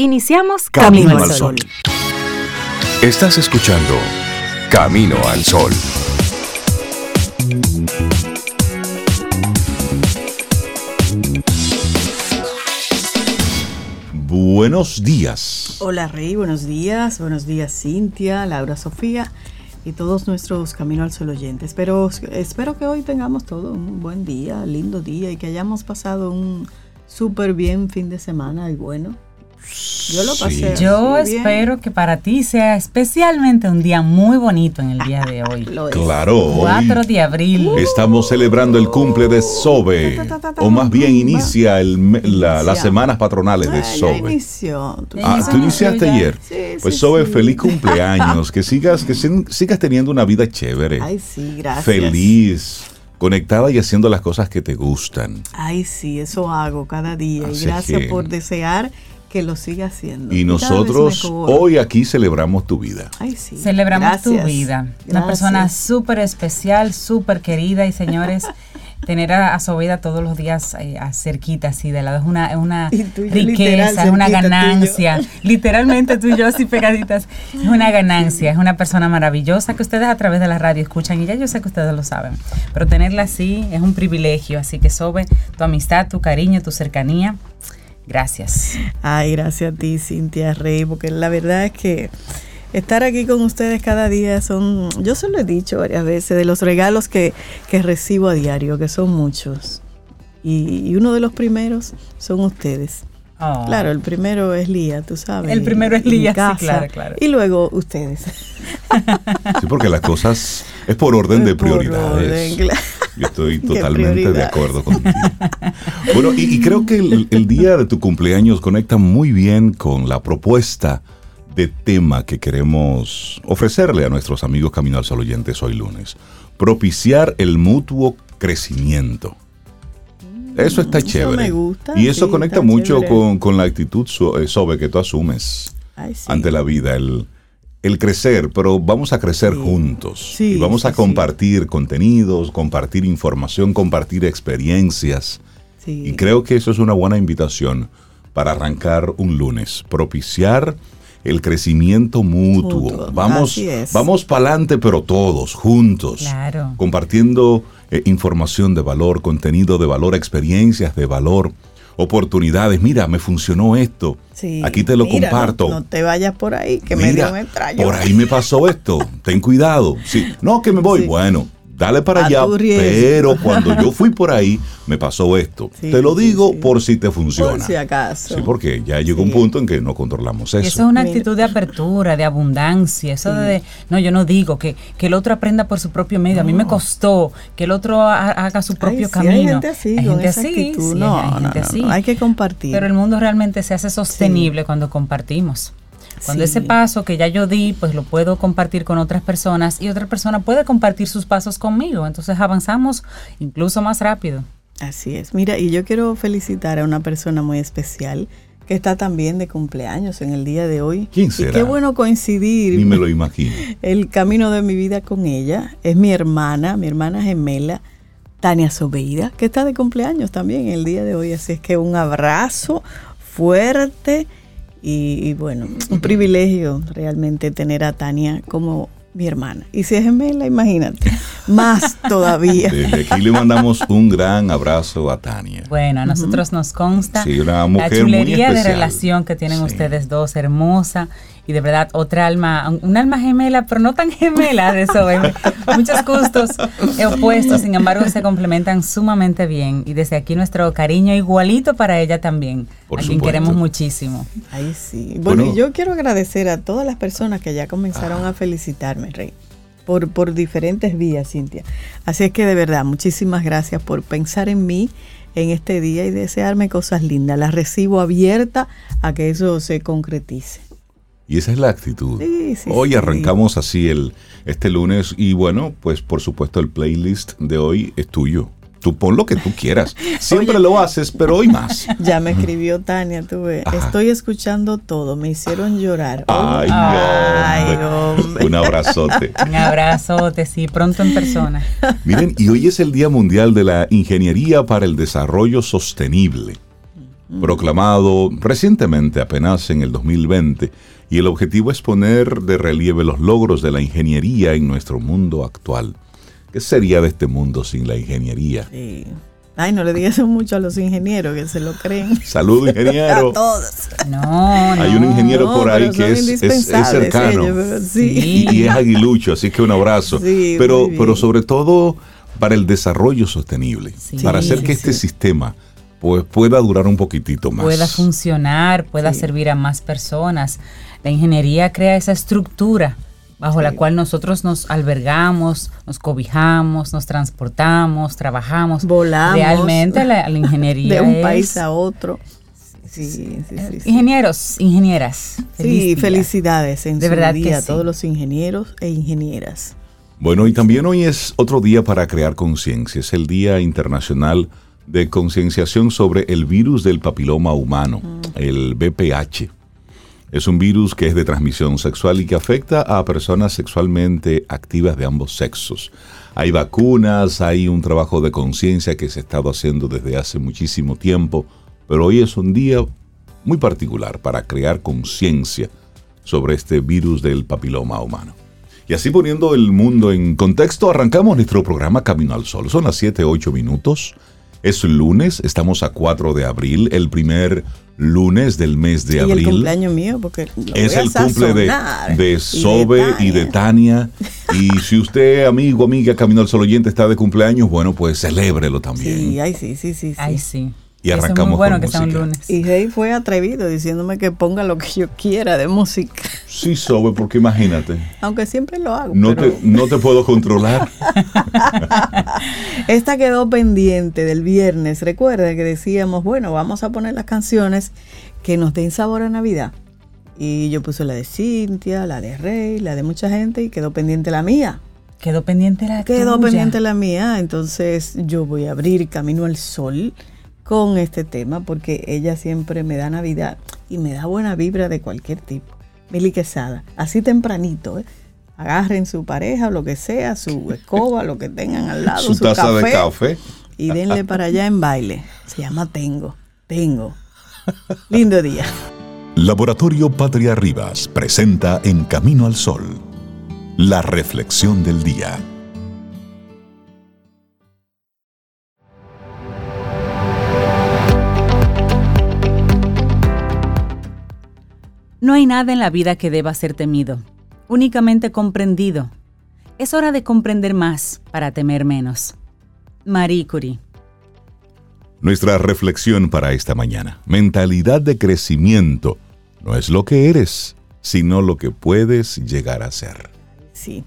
Iniciamos Camino, al Sol. Estás escuchando Camino al Sol. Buenos días. Hola Rey, buenos días. Buenos días Cintia, Laura Sofía y todos nuestros Camino al Sol oyentes. Pero espero que hoy tengamos todo un buen día, lindo día y que hayamos pasado un súper bien fin de semana y bueno. Yo lo pasé. Yo espero que para ti sea especialmente un día muy bonito en el día de hoy. claro. 4 de abril. Estamos celebrando el cumple de Sobe. O más bien inicia las semanas patronales de Sobe. Ah, tú iniciaste ayer. pues Sobe, feliz cumpleaños. que sigas, que sigas teniendo una vida chévere. Ay, sí, gracias. Feliz conectada y haciendo las cosas que te gustan. Ay, sí, eso hago cada día. y gracias por desear que lo siga haciendo. Y nosotros hoy aquí celebramos tu vida. Ay, sí. Celebramos tu vida. Una persona súper especial, súper querida y señores. tener a, su vida todos los días eh, cerquita, así de lado, es una, una riqueza, es una ganancia. Literalmente tú y yo así pegaditas, es una ganancia, es una persona maravillosa que ustedes a través de la radio escuchan y ya yo sé que ustedes lo saben, pero tenerla así es un privilegio, así que sobre tu amistad, tu cariño, tu cercanía Gracias. Ay, gracias a ti, Cintia Rey, porque la verdad es que estar aquí con ustedes cada día son, yo se lo he dicho varias veces, de los regalos que, recibo a diario, que son muchos. Y, uno de los primeros son ustedes. Oh. Claro, el primero es Lía, tú sabes. El primero es Lía, sí, claro, claro. Y luego ustedes. Sí, porque las cosas es por orden de prioridades. Yo estoy totalmente de acuerdo contigo. Bueno, y, creo que el, día de tu cumpleaños conecta muy bien con la propuesta de tema que queremos ofrecerle a nuestros amigos Camino al Sol oyentes hoy lunes. Propiciar el mutuo crecimiento. Eso está chévere. me gusta, y eso conecta mucho con, la actitud sobre eh, que tú asumes ante la vida. El, el crecer, pero vamos a crecer juntos. y vamos a compartir contenidos, compartir información, compartir experiencias. Y creo que eso es una buena invitación para arrancar un lunes, propiciar el crecimiento mutuo. Vamos, vamos para adelante, pero todos, juntos, compartiendo eh, información de valor, contenido de valor, experiencias de valor oportunidades. Mira, me funcionó esto. Aquí te lo comparto. No, te vayas por ahí, que me dio un Por ahí me pasó esto. Ten cuidado. Sí. No, que me voy. Bueno, dale para allá. Pero cuando yo fui por ahí, me pasó esto. te lo digo por si te funciona. Por si acaso. Sí, porque ya llegó un punto en que no controlamos eso. Eso es una actitud de apertura, de abundancia. Eso de, no, yo no digo que, que el otro aprenda por su propio medio. A mí me costó que el otro haga su propio camino. Hay gente así, hay gente así. no, hay, gente así. hay que compartir. Pero el mundo realmente se hace sostenible cuando compartimos. Cuando ese paso que ya yo di, pues lo puedo compartir con otras personas y otra persona puede compartir sus pasos conmigo. Entonces avanzamos incluso más rápido. Así es. Mira, y yo quiero felicitar a una persona muy especial que está también de cumpleaños en el día de hoy. ¿Quién será? Y qué bueno coincidir. Ni me lo imagino. El camino de mi vida con ella. Es mi hermana, mi hermana gemela, Tania Sobeida, que está de cumpleaños también el día de hoy. Así es que un abrazo fuerte y, bueno, un privilegio realmente tener a Tania como mi hermana. Y si es gemela, imagínate, más todavía. Desde aquí le mandamos un gran abrazo a Tania. Bueno, a nosotros nos consta la chulería de relación que tienen ustedes dos, hermosa y de verdad otra alma, un alma gemela, pero no tan gemela de eso, muchos gustos opuestos, sin embargo se complementan sumamente bien y desde aquí nuestro cariño igualito para ella también, a quien queremos muchísimo. Ahí sí. Bueno, y yo quiero agradecer a todas las personas que ya comenzaron a felicitarme, Rey. Por, por diferentes vías, Cintia. Así es que de verdad, muchísimas gracias por pensar en mí en este día y desearme cosas lindas. Las recibo abierta a que eso se concretice. Y esa es la actitud. hoy arrancamos así el este lunes y bueno, pues por supuesto el playlist de hoy es tuyo. Tú pon lo que tú quieras. Siempre lo haces, pero hoy más. Ya me escribió Tania, tú ves. Estoy escuchando todo. Me hicieron llorar. Ay, hombre. Un abrazote. Un abrazote, sí, pronto en persona. Miren, y hoy es el Día Mundial de la Ingeniería para el Desarrollo Sostenible. Mm. proclamado recientemente, apenas en el 2020, y el objetivo es poner de relieve los logros de la ingeniería en nuestro mundo actual. ¿Qué sería de este mundo sin la ingeniería? Sí. Ay, no le digas mucho a los ingenieros que se lo creen. Saludos, ingeniero. a todos. No, no. Hay un ingeniero por ahí que es, cercano. sí. y, es aguilucho, así que un abrazo. pero, pero sobre todo para el desarrollo sostenible, para hacer que este sistema pues, pueda durar un poquitito más. Pueda funcionar, pueda servir a más personas. La ingeniería crea esa estructura bajo la cual nosotros nos albergamos, nos cobijamos, nos transportamos, trabajamos. Volamos. Realmente la, ingeniería. De un país a otro. Sí, sí, sí, Ingenieros, ingenieras. sí, felicidades en de verdad día a todos los ingenieros e ingenieras. Bueno, y también hoy es otro día para crear conciencia. Es el Día Internacional de Concienciación sobre el virus del papiloma humano, mm. el BPH. Es un virus que es de transmisión sexual y que afecta a personas sexualmente activas de ambos sexos. Hay vacunas, hay un trabajo de conciencia que se ha estado haciendo desde hace muchísimo tiempo, pero hoy es un día muy particular para crear conciencia sobre este virus del papiloma humano. Y así poniendo el mundo en contexto, arrancamos nuestro programa Camino al Sol. Son las 7, 8 minutos. Es lunes, estamos a 4 de abril, el primer lunes del mes de abril. el cumpleaños mío, porque es el cumple de, de Sobe y de, Tania. Y si usted, amigo, amiga, Camino al Sol oyente, está de cumpleaños, bueno, pues celébrelo también. Sí, ay, sí, sí, sí. Ay, sí. Y arrancamos muy bueno que sea un lunes. Y Rey fue atrevido diciéndome que ponga lo que yo quiera de música. Sí, Sobe, porque imagínate. Aunque siempre lo hago. No, te, no te puedo controlar. Esta quedó pendiente del viernes. Recuerda que decíamos, bueno, vamos a poner las canciones que nos den sabor a Navidad. Y yo puse la de Cintia, la de Rey, la de mucha gente y quedó pendiente la mía. Quedó pendiente la Quedó pendiente la mía. Entonces yo voy a abrir Camino al Sol con este tema porque ella siempre me da Navidad y me da buena vibra de cualquier tipo. Mili Quesada, así tempranito, ¿eh? agarren su pareja, lo que sea, su escoba, lo que tengan al lado, su, taza de café y denle para allá en baile. Se llama Tengo, Tengo. Lindo día. Laboratorio Patria Rivas presenta En Camino al Sol, la reflexión del día. No hay nada en la vida que deba ser temido, únicamente comprendido. Es hora de comprender más para temer menos. Marie Curie. Nuestra reflexión para esta mañana. Mentalidad de crecimiento no es lo que eres, sino lo que puedes llegar a ser. Sí.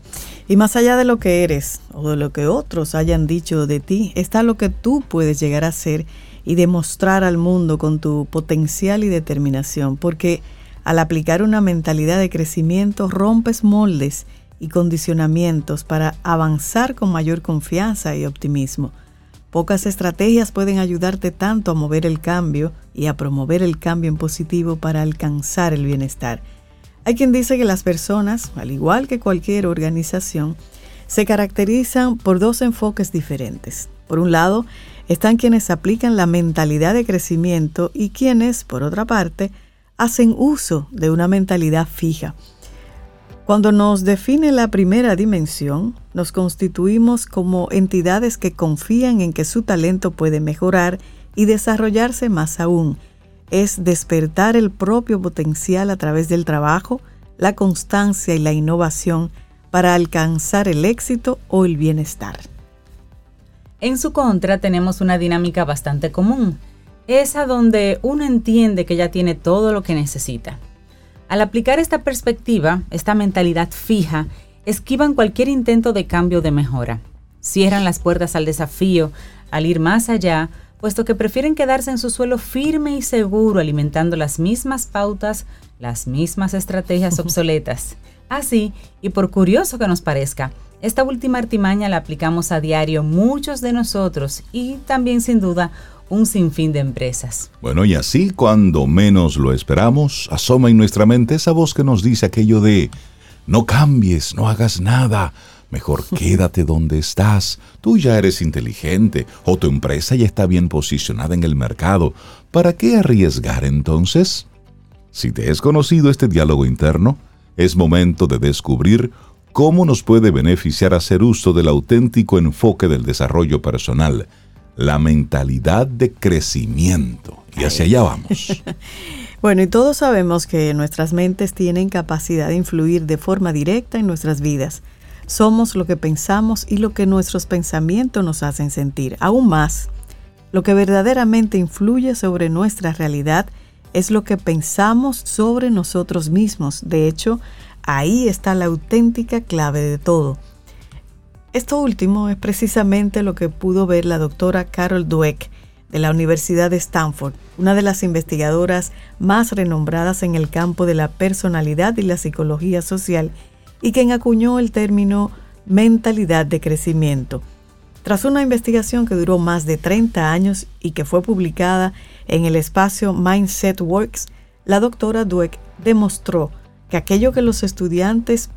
Y más allá de lo que eres o de lo que otros hayan dicho de ti, está lo que tú puedes llegar a ser y demostrar al mundo con tu potencial y determinación, porque al aplicar una mentalidad de crecimiento, rompes moldes y condicionamientos para avanzar con mayor confianza y optimismo. Pocas estrategias pueden ayudarte tanto a mover el cambio y a promover el cambio en positivo para alcanzar el bienestar. Hay quien dice que las personas, al igual que cualquier organización, se caracterizan por dos enfoques diferentes. Por un lado, están quienes aplican la mentalidad de crecimiento y quienes, por otra parte, hacen uso de una mentalidad fija. Cuando nos define la primera dimensión, nos constituimos como entidades que confían en que su talento puede mejorar y desarrollarse más aún. Es despertar el propio potencial a través del trabajo, la constancia y la innovación para alcanzar el éxito o el bienestar. En su contra tenemos una dinámica bastante común es a donde uno entiende que ya tiene todo lo que necesita. Al aplicar esta perspectiva, esta mentalidad fija, esquivan cualquier intento de cambio de mejora. Cierran las puertas al desafío, al ir más allá, puesto que prefieren quedarse en su suelo firme y seguro alimentando las mismas pautas, las mismas estrategias obsoletas. Así, y por curioso que nos parezca, esta última artimaña la aplicamos a diario muchos de nosotros y también sin duda un sinfín de empresas. Bueno, y así cuando menos lo esperamos, asoma en nuestra mente esa voz que nos dice aquello de, no cambies, no hagas nada, Mejor quédate donde estás. Tú ya eres inteligente o tu empresa ya está bien posicionada en el mercado. ¿Para qué arriesgar entonces? Si te es conocido este diálogo interno, es momento de descubrir cómo nos puede beneficiar hacer uso del auténtico enfoque del desarrollo personal, la mentalidad de crecimiento. Y hacia allá vamos. bueno, y todos sabemos que nuestras mentes tienen capacidad de influir de forma directa en nuestras vidas. Somos lo que pensamos y lo que nuestros pensamientos nos hacen sentir. Aún más, lo que verdaderamente influye sobre nuestra realidad es lo que pensamos sobre nosotros mismos. De hecho, ahí está la auténtica clave de todo. Esto último es precisamente lo que pudo ver la doctora Carol Dweck de la Universidad de Stanford, una de las investigadoras más renombradas en el campo de la personalidad y la psicología social, y quien acuñó el término mentalidad de crecimiento. Tras una investigación que duró más de 30 años y que fue publicada en el espacio Mindset Works, la doctora Dweck demostró que aquello que los estudiantes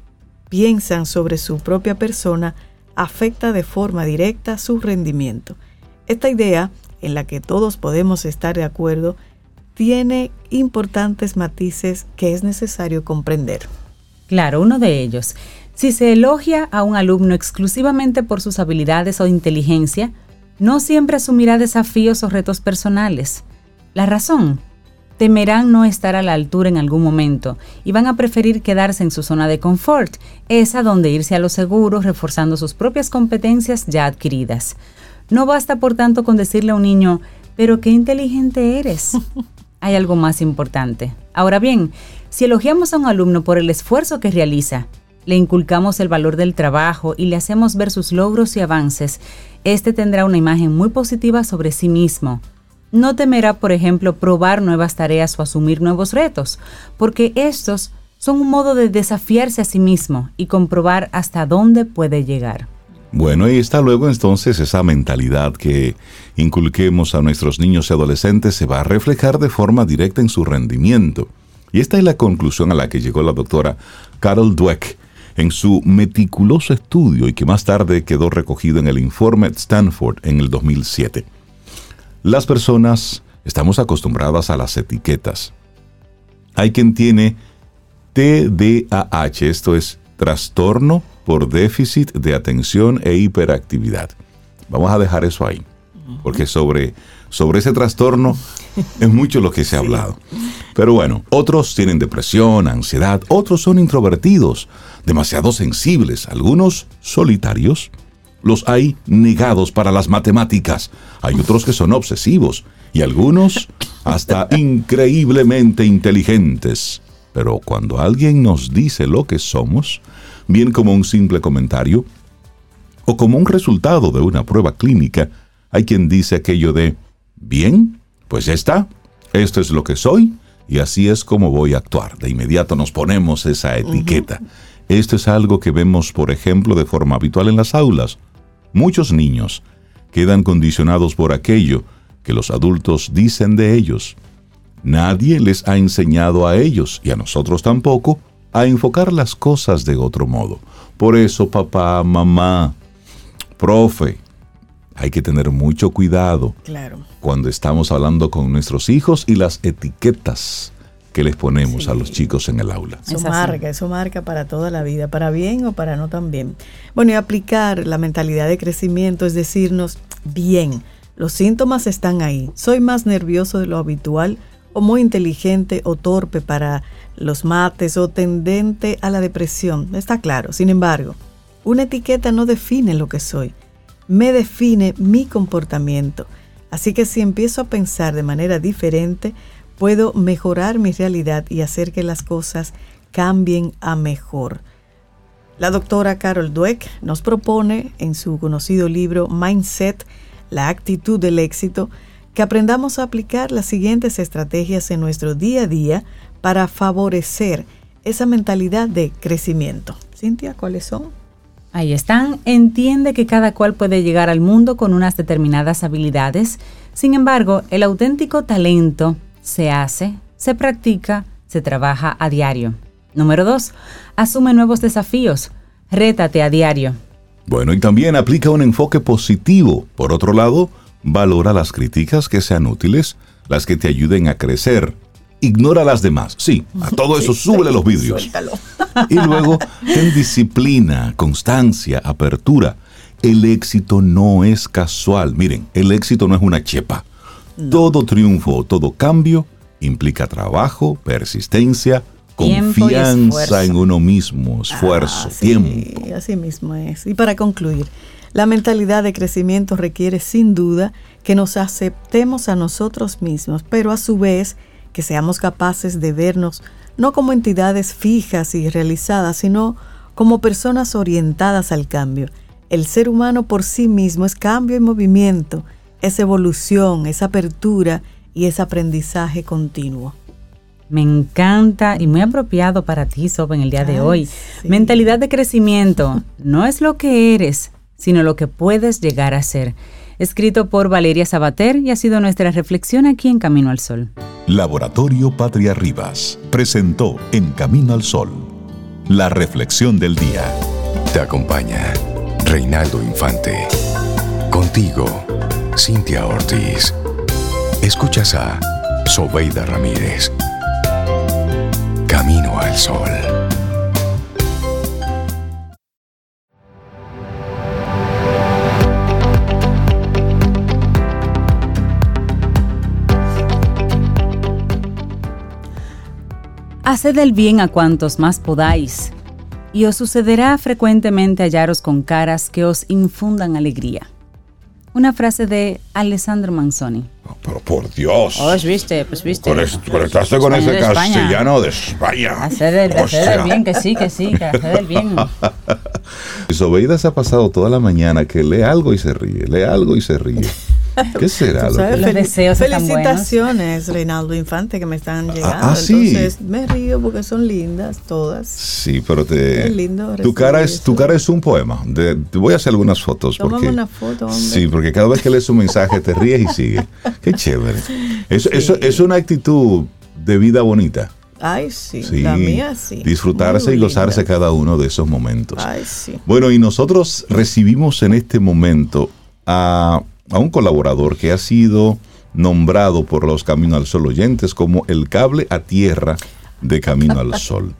piensan sobre su propia persona afecta de forma directa su rendimiento. Esta idea, en la que todos podemos estar de acuerdo, tiene importantes matices que es necesario comprender. Claro, uno de ellos si se elogia a un alumno exclusivamente por sus habilidades o inteligencia, no siempre asumirá desafíos o retos personales. La razón, temerán no estar a la altura en algún momento y van a preferir quedarse en su zona de confort, esa donde irse a lo seguro reforzando sus propias competencias ya adquiridas. No basta por tanto con decirle a un niño, pero qué inteligente eres. Hay algo más importante. Ahora bien, si elogiamos a un alumno por el esfuerzo que realiza, le inculcamos el valor del trabajo y le hacemos ver sus logros y avances, este tendrá una imagen muy positiva sobre sí mismo. No temerá, por ejemplo, probar nuevas tareas o asumir nuevos retos, porque estos son un modo de desafiarse a sí mismo y comprobar hasta dónde puede llegar. Bueno, y está luego entonces esa mentalidad que inculquemos a nuestros niños y adolescentes se va a reflejar de forma directa en su rendimiento. Y esta es la conclusión a la que llegó la doctora Carol Dweck en su meticuloso estudio y que más tarde quedó recogido en el informe Stanford en el 2007. Las personas estamos acostumbradas a las etiquetas. Hay quien tiene TDAH, esto es trastorno por déficit de atención e hiperactividad. Vamos a dejar eso ahí, porque sobre, sobre ese trastorno es mucho lo que se ha hablado. Pero bueno, otros tienen depresión, ansiedad, otros son introvertidos, demasiado sensibles, algunos solitarios. Los hay negados para las matemáticas, hay otros que son obsesivos y algunos hasta increíblemente inteligentes. Pero cuando alguien nos dice lo que somos, bien como un simple comentario o como un resultado de una prueba clínica, hay quien dice aquello de, bien, pues ya está, esto es lo que soy y así es como voy a actuar. De inmediato nos ponemos esa etiqueta. Esto es algo que vemos, por ejemplo, de forma habitual en las aulas. Muchos niños quedan condicionados por aquello que los adultos dicen de ellos. Nadie les ha enseñado a ellos, y a nosotros tampoco, a enfocar las cosas de otro modo. Por eso, papá, mamá, profe, hay que tener mucho cuidado claro. cuando estamos hablando con nuestros hijos y las etiquetas que les ponemos a los chicos en el aula. Eso marca, eso marca para toda la vida, para bien o para no tan bien. Bueno, y aplicar la mentalidad de crecimiento es decirnos, bien, los síntomas están ahí, soy más nervioso de lo habitual o muy inteligente o torpe para los mates o tendente a la depresión, está claro. Sin embargo, una etiqueta no define lo que soy, me define mi comportamiento. Así que si empiezo a pensar de manera diferente, puedo mejorar mi realidad y hacer que las cosas cambien a mejor. La doctora Carol Dweck nos propone en su conocido libro Mindset, la actitud del éxito, que aprendamos a aplicar las siguientes estrategias en nuestro día a día para favorecer esa mentalidad de crecimiento. Cintia, ¿cuáles son? Ahí están. Entiende que cada cual puede llegar al mundo con unas determinadas habilidades. Sin embargo, el auténtico talento se hace, se practica, se trabaja a diario. Número 2. Asume nuevos desafíos. Rétate a diario. Bueno, y también aplica un enfoque positivo. Por otro lado, valora las críticas que sean útiles, las que te ayuden a crecer. Ignora las demás. Sí, a todo eso súbele los vídeos. Y luego, ten disciplina, constancia, apertura. El éxito no es casual. Miren, el éxito no es una chepa. Todo triunfo, todo cambio implica trabajo, persistencia, confianza en uno mismo, esfuerzo, ah, tiempo. Así mismo es. Y para concluir, la mentalidad de crecimiento requiere sin duda que nos aceptemos a nosotros mismos, pero a su vez que seamos capaces de vernos no como entidades fijas y realizadas, sino como personas orientadas al cambio. El ser humano por sí mismo es cambio y movimiento, es evolución, es apertura y es aprendizaje continuo. Me encanta y muy apropiado para ti, Soba, en el día de hoy. Mentalidad de crecimiento no es lo que eres, sino lo que puedes llegar a ser. Escrito por Valeria Sabater y ha sido nuestra reflexión aquí en Camino al Sol. Laboratorio Patria Rivas presentó En Camino al Sol la reflexión del día. Te acompaña Reinaldo Infante. Contigo, Cintia Ortiz. Escuchas a Sobeida Ramírez. Camino al Sol. Haced el bien a cuantos más podáis, y os sucederá frecuentemente hallaros con caras que os infundan alegría una frase de Alessandro Manzoni. pero por Dios. Pues viste, pues viste. Conectaste con ese castellano de España. Hacer el, bien, que sí, que sí, que hacer el bien. Sobeida se ha pasado toda la mañana que lee algo y se ríe, lee algo y se ríe. ¿Qué será? Lo que... Los deseos Felicitaciones, Reinaldo Infante, que me están ah, llegando. Ah, sí. Entonces me río porque son lindas todas. Sí, pero te. Es lindo tu cara es, tu cara es un poema. te voy a hacer algunas fotos. porque, una foto, hombre. Sí, porque cada vez que lees un mensaje te ríes y sigue. Qué chévere. Eso, eso es una actitud de vida bonita. Ay, sí, la mía sí. Disfrutarse y gozarse cada uno de esos momentos. Ay, sí. Bueno, y nosotros recibimos en este momento a a un colaborador que ha sido nombrado por los Camino al Sol oyentes como el cable a tierra de Camino al Sol.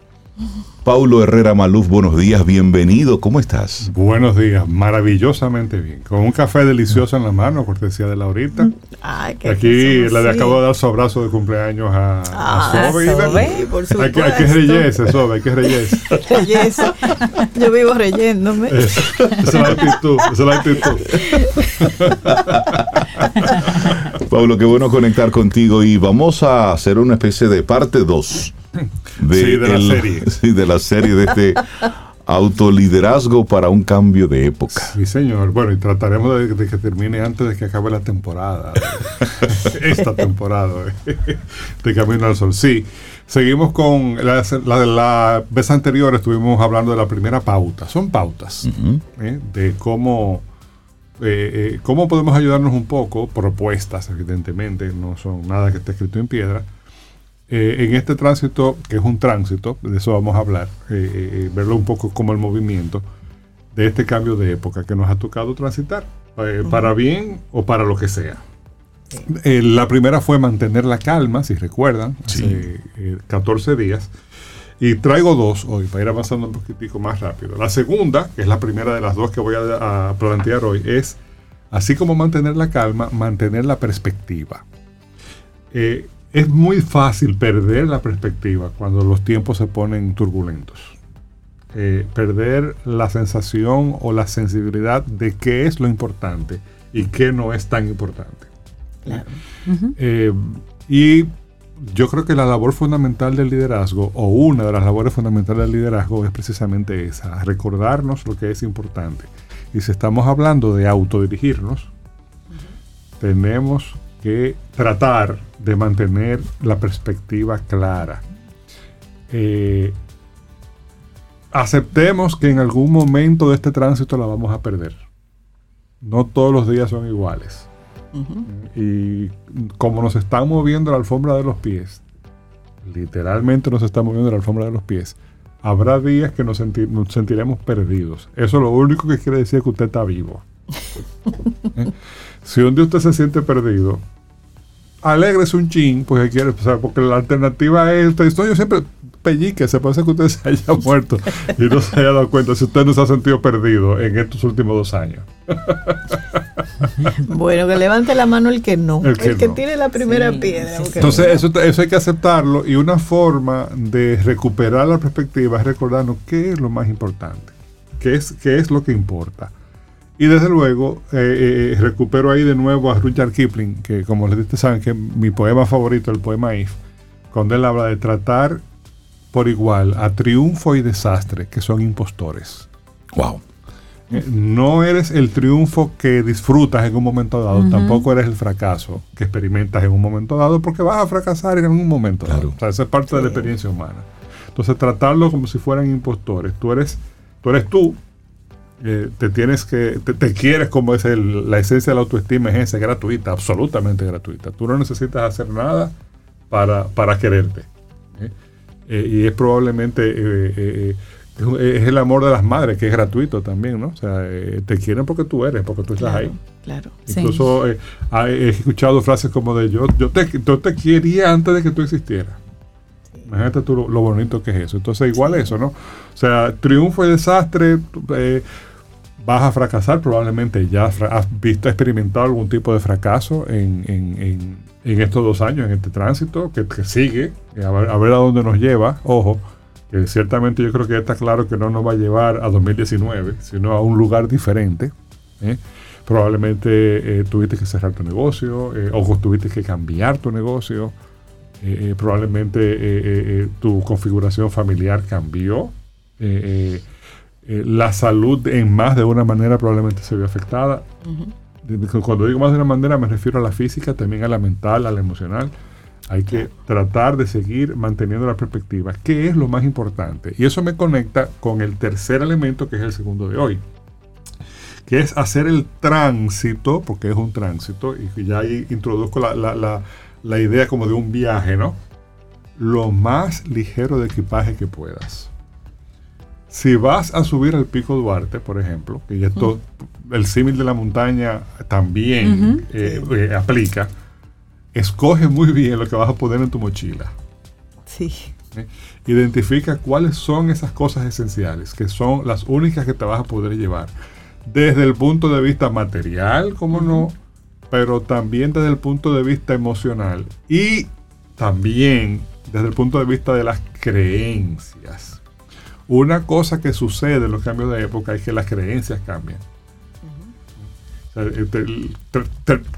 Paulo Herrera Maluf, buenos días, bienvenido, ¿cómo estás? Buenos días, maravillosamente bien, con un café delicioso en la mano, cortesía de Laurita. Ay, qué Aquí le acabo de dar su abrazo de cumpleaños a, ah, Sobe. Hay que, hay que reyese, Sobe, hay que reyese. Yo vivo reyéndome. esa es la actitud, esa es la actitud. Pablo, qué bueno conectar contigo y vamos a hacer una especie de parte 2 de, la serie. de la serie de este autoliderazgo para un cambio de época. Sí, señor. Bueno, y trataremos de, que termine antes de que acabe la temporada. esta temporada de Camino al Sol. Sí, seguimos con la, la, vez anterior estuvimos hablando de la primera pauta. Son pautas ¿eh? de cómo, eh, eh, cómo podemos ayudarnos un poco, propuestas evidentemente, no son nada que esté escrito en piedra, eh, en este tránsito, que es un tránsito, de eso vamos a hablar, eh, eh, verlo un poco como el movimiento de este cambio de época que nos ha tocado transitar, para bien o para lo que sea. la primera fue mantener la calma, si recuerdan, hace 14 días. Y traigo dos hoy para ir avanzando un poquitico más rápido. La segunda, que es la primera de las dos que voy a, a plantear hoy, es, así como mantener la calma, mantener la perspectiva. Eh, es muy fácil perder la perspectiva cuando los tiempos se ponen turbulentos. Eh, perder la sensación o la sensibilidad de qué es lo importante y qué no es tan importante. Eh, y yo creo que la labor fundamental del liderazgo, o una de las labores fundamentales del liderazgo, es precisamente esa, recordarnos lo que es importante. Y si estamos hablando de autodirigirnos, tenemos que tratar de mantener la perspectiva clara. Eh, aceptemos que en algún momento de este tránsito la vamos a perder. No todos los días son iguales. Y como nos están moviendo la alfombra de los pies, literalmente nos está moviendo la alfombra de los pies, habrá días que nos, sentiremos perdidos. Eso lo único que quiere decir que usted está vivo. ¿Eh? Si un día usted se siente perdido, alegres un chin, pues quiere, porque la alternativa es, usted dice, yo siempre pellique, se puede ser que usted se haya muerto y no se haya dado cuenta si usted no se ha sentido perdido en estos últimos dos años. bueno, que levante la mano el que no, el que, tiene la primera piedra. Entonces, eso, eso hay que aceptarlo y una forma de recuperar la perspectiva es recordarnos qué es lo más importante, qué es, qué es lo que importa. Y desde luego, eh, eh, eh, recupero ahí de nuevo a Rudyard Kipling, que como les dije, saben que es mi poema favorito, el poema If, cuando él habla de tratar por igual a triunfo y desastre, que son impostores. Wow. No eres el triunfo que disfrutas en un momento dado, tampoco eres el fracaso que experimentas en un momento dado, porque vas a fracasar en un momento dado. O sea, esa es parte de la experiencia humana. Entonces, tratarlo como si fueran impostores. Tú eres tú, eres tú eh, te tienes que, te, quieres como es la esencia de la autoestima, es esa, gratuita, absolutamente gratuita. Tú no necesitas hacer nada para, para quererte. ¿eh? Eh, y es probablemente, es el amor de las madres, que es gratuito también, ¿no? O sea, te quieren porque tú eres, porque tú estás ahí. Claro. Incluso he escuchado frases como de yo, yo te, yo te quería antes de que tú existieras. Imagínate tú lo, bonito que es eso. Entonces, igual eso, ¿no? O sea, triunfo y desastre, eh, vas a fracasar, probablemente ya has visto, experimentado algún tipo de fracaso en, estos dos años, en este tránsito, que, sigue, a ver, a dónde nos lleva, ojo, que ciertamente yo creo que está claro que no nos va a llevar a 2019, sino a un lugar diferente. ¿eh? Probablemente eh, tuviste que cerrar tu negocio, o tuviste que cambiar tu negocio, eh, probablemente eh, eh, tu configuración familiar cambió. la salud en más de una manera probablemente se vio afectada. Cuando digo más de una manera me refiero a la física, también a la mental, a la emocional. Hay que tratar de seguir manteniendo la perspectiva. ¿Qué es lo más importante? Y eso me conecta con el tercer elemento que es el segundo de hoy que es hacer el tránsito, porque es un tránsito, y ya ahí introduzco la, la idea como de un viaje, ¿no? Lo más ligero de equipaje que puedas. Si vas a subir al Pico Duarte, por ejemplo, que esto, el símil de la montaña también eh, eh, aplica, escoge muy bien lo que vas a poner en tu mochila. Sí. ¿Eh? Identifica cuáles son esas cosas esenciales, que son las únicas que te vas a poder llevar. Desde el punto de vista material, como no, pero también desde el punto de vista emocional y también desde el punto de vista de las creencias. Una cosa que sucede en los cambios de época es que las creencias cambian. Eh,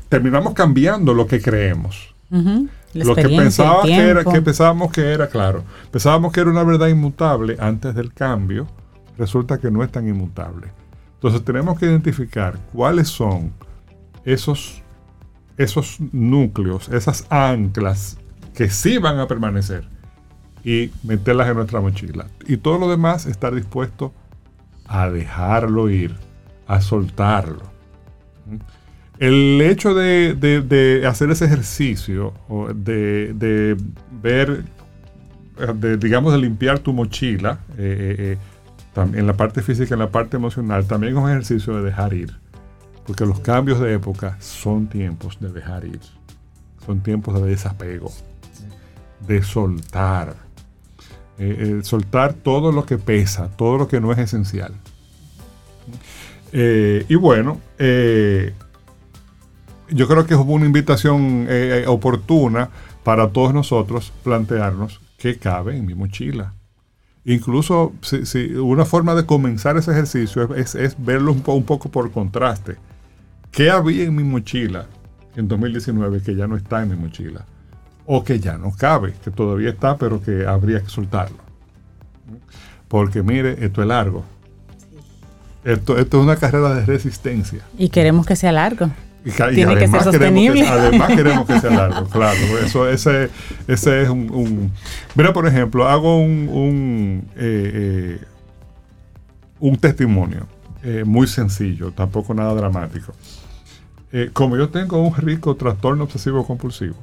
terminamos cambiando lo que creemos. Lo que, pensaba que, era, que pensábamos que era, claro, pensábamos que era una verdad inmutable antes del cambio, resulta que no es tan inmutable. Entonces tenemos que identificar cuáles son esos esos núcleos, esas anclas que sí van a permanecer y meterlas en nuestra mochila. Y todo lo demás estar dispuesto a dejarlo ir, a soltarlo. El hecho de, hacer ese ejercicio, de, ver, de, digamos, de limpiar tu mochila, eh, eh, eh, en la parte física, en la parte emocional, también es un ejercicio de dejar ir porque los cambios de época son tiempos de dejar ir. Son tiempos de desapego. De soltar. Eh, eh, soltar todo lo que pesa, todo lo que no es esencial. Eh, y bueno, yo creo que es una invitación oportuna para todos nosotros plantearnos qué cabe en mi mochila. Incluso si, una forma de comenzar ese ejercicio es, verlo un, un, poco por contraste. ¿Qué había en mi mochila en 2019 que ya no está en mi mochila? O que ya no cabe, que todavía está, pero que habría que soltarlo. Porque mire, esto es largo. Esto, esto es una carrera de resistencia. Y queremos que sea largo. Tiene que ser sostenible. además queremos que sea largo, claro. Eso, ese, ese es un, Mira, por ejemplo, hago un, un, eh, eh, un testimonio eh, muy sencillo, tampoco nada dramático. Eh, como yo tengo un rico trastorno obsesivo compulsivo,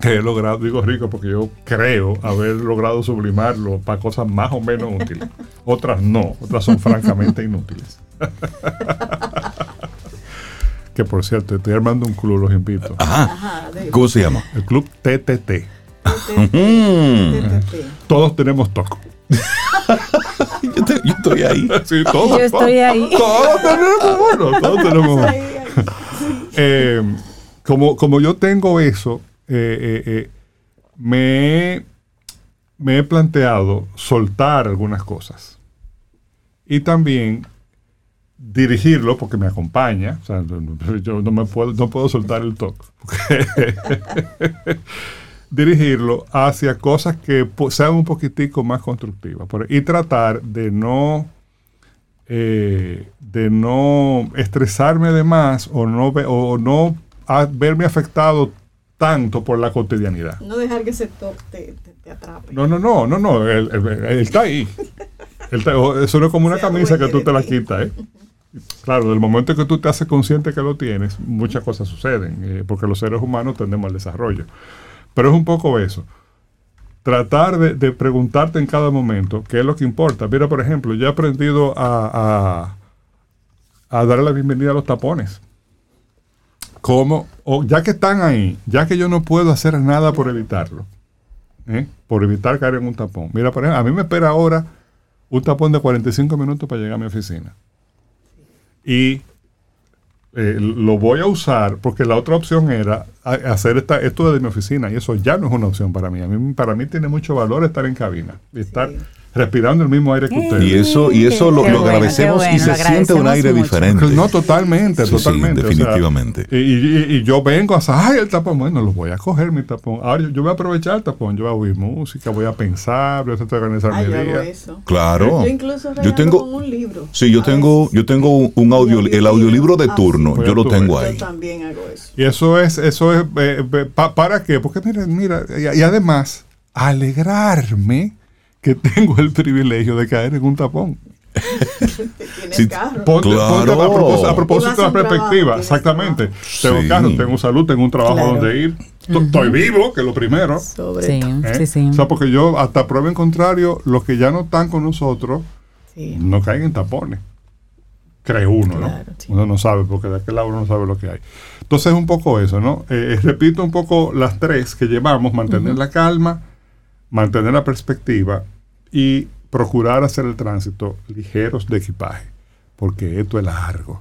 que he logrado, digo rico porque yo creo haber logrado sublimarlo para cosas más o menos útiles. Otras no, otras son francamente inútiles. que por cierto, estoy armando un club, los invito. Ajá. ¿Cómo se llama? El club TTT. Todos tenemos toco. yo, estoy ahí. Sí, todos, yo estoy ahí. Todos tenemos, bueno, todos tenemos. Eh, como, como yo tengo eso, eh, eh, me, me he planteado soltar algunas cosas. Y también dirigirlo porque me acompaña. Yo no, me puedo, no puedo soltar el toque. dirigirlo hacia cosas que sean un poquitico más constructivas. Y tratar de no, eh, de no estresarme de más o no, o no verme afectado tanto por la cotidianidad. No dejar que ese toque te, atrape. No, no, no, no, no, él, está ahí. eso no es como una camisa que tú te la quitas, ¿eh? Claro, del momento que tú te haces consciente que lo tienes, muchas cosas suceden, eh, porque los seres humanos tendemos al desarrollo. Pero es un poco eso. Tratar de, preguntarte en cada momento qué es lo que importa. Mira, por ejemplo, yo he aprendido a, a, darle la bienvenida a los tapones. Como, ya que están ahí, ya que yo no puedo hacer nada por evitarlo, ¿eh? por evitar caer en un tapón. Mira, por ejemplo, a mí me espera ahora un tapón de 45 minutos para llegar a mi oficina. Y eh, lo voy a usar porque la otra opción era hacer esta, esto desde mi oficina y eso ya no es una opción para mí. A mí para mí tiene mucho valor estar en cabina y estar respirando el mismo aire que ustedes. Y eso, y eso lo, agradecemos y se siente un aire diferente. No, totalmente, totalmente. definitivamente. y, yo vengo a ay, el tapón, bueno, lo voy a coger mi tapón. Ahora yo, voy a aprovechar el tapón, yo voy a oír música, voy a pensar, voy a organizar mi día. Claro. Yo incluso yo tengo un libro. Sí, yo tengo, yo tengo un audio, el audiolibro de turno, yo lo tengo ahí. Yo también hago eso. Y eso es, eso es, eh, eh, ¿para qué? Porque mira, mira, y además, alegrarme que tengo el privilegio de caer en un tapón. sí, carro. a propósito, de la perspectiva, exactamente. Tengo carro, tengo salud, tengo un trabajo donde ir. Estoy vivo, que es lo primero. sí, ¿Eh? sí, sí. O sea, porque yo, hasta prueba en contrario, los que ya no están con nosotros, no caen en tapones. Cree uno, ¿no? Uno no sabe, porque de aquel lado uno no sabe lo que hay. Entonces es un poco eso, ¿no? Eh, eh, repito un poco las tres que llevamos, mantener la calma, mantener la perspectiva y procurar hacer el tránsito ligeros de equipaje, porque esto es largo.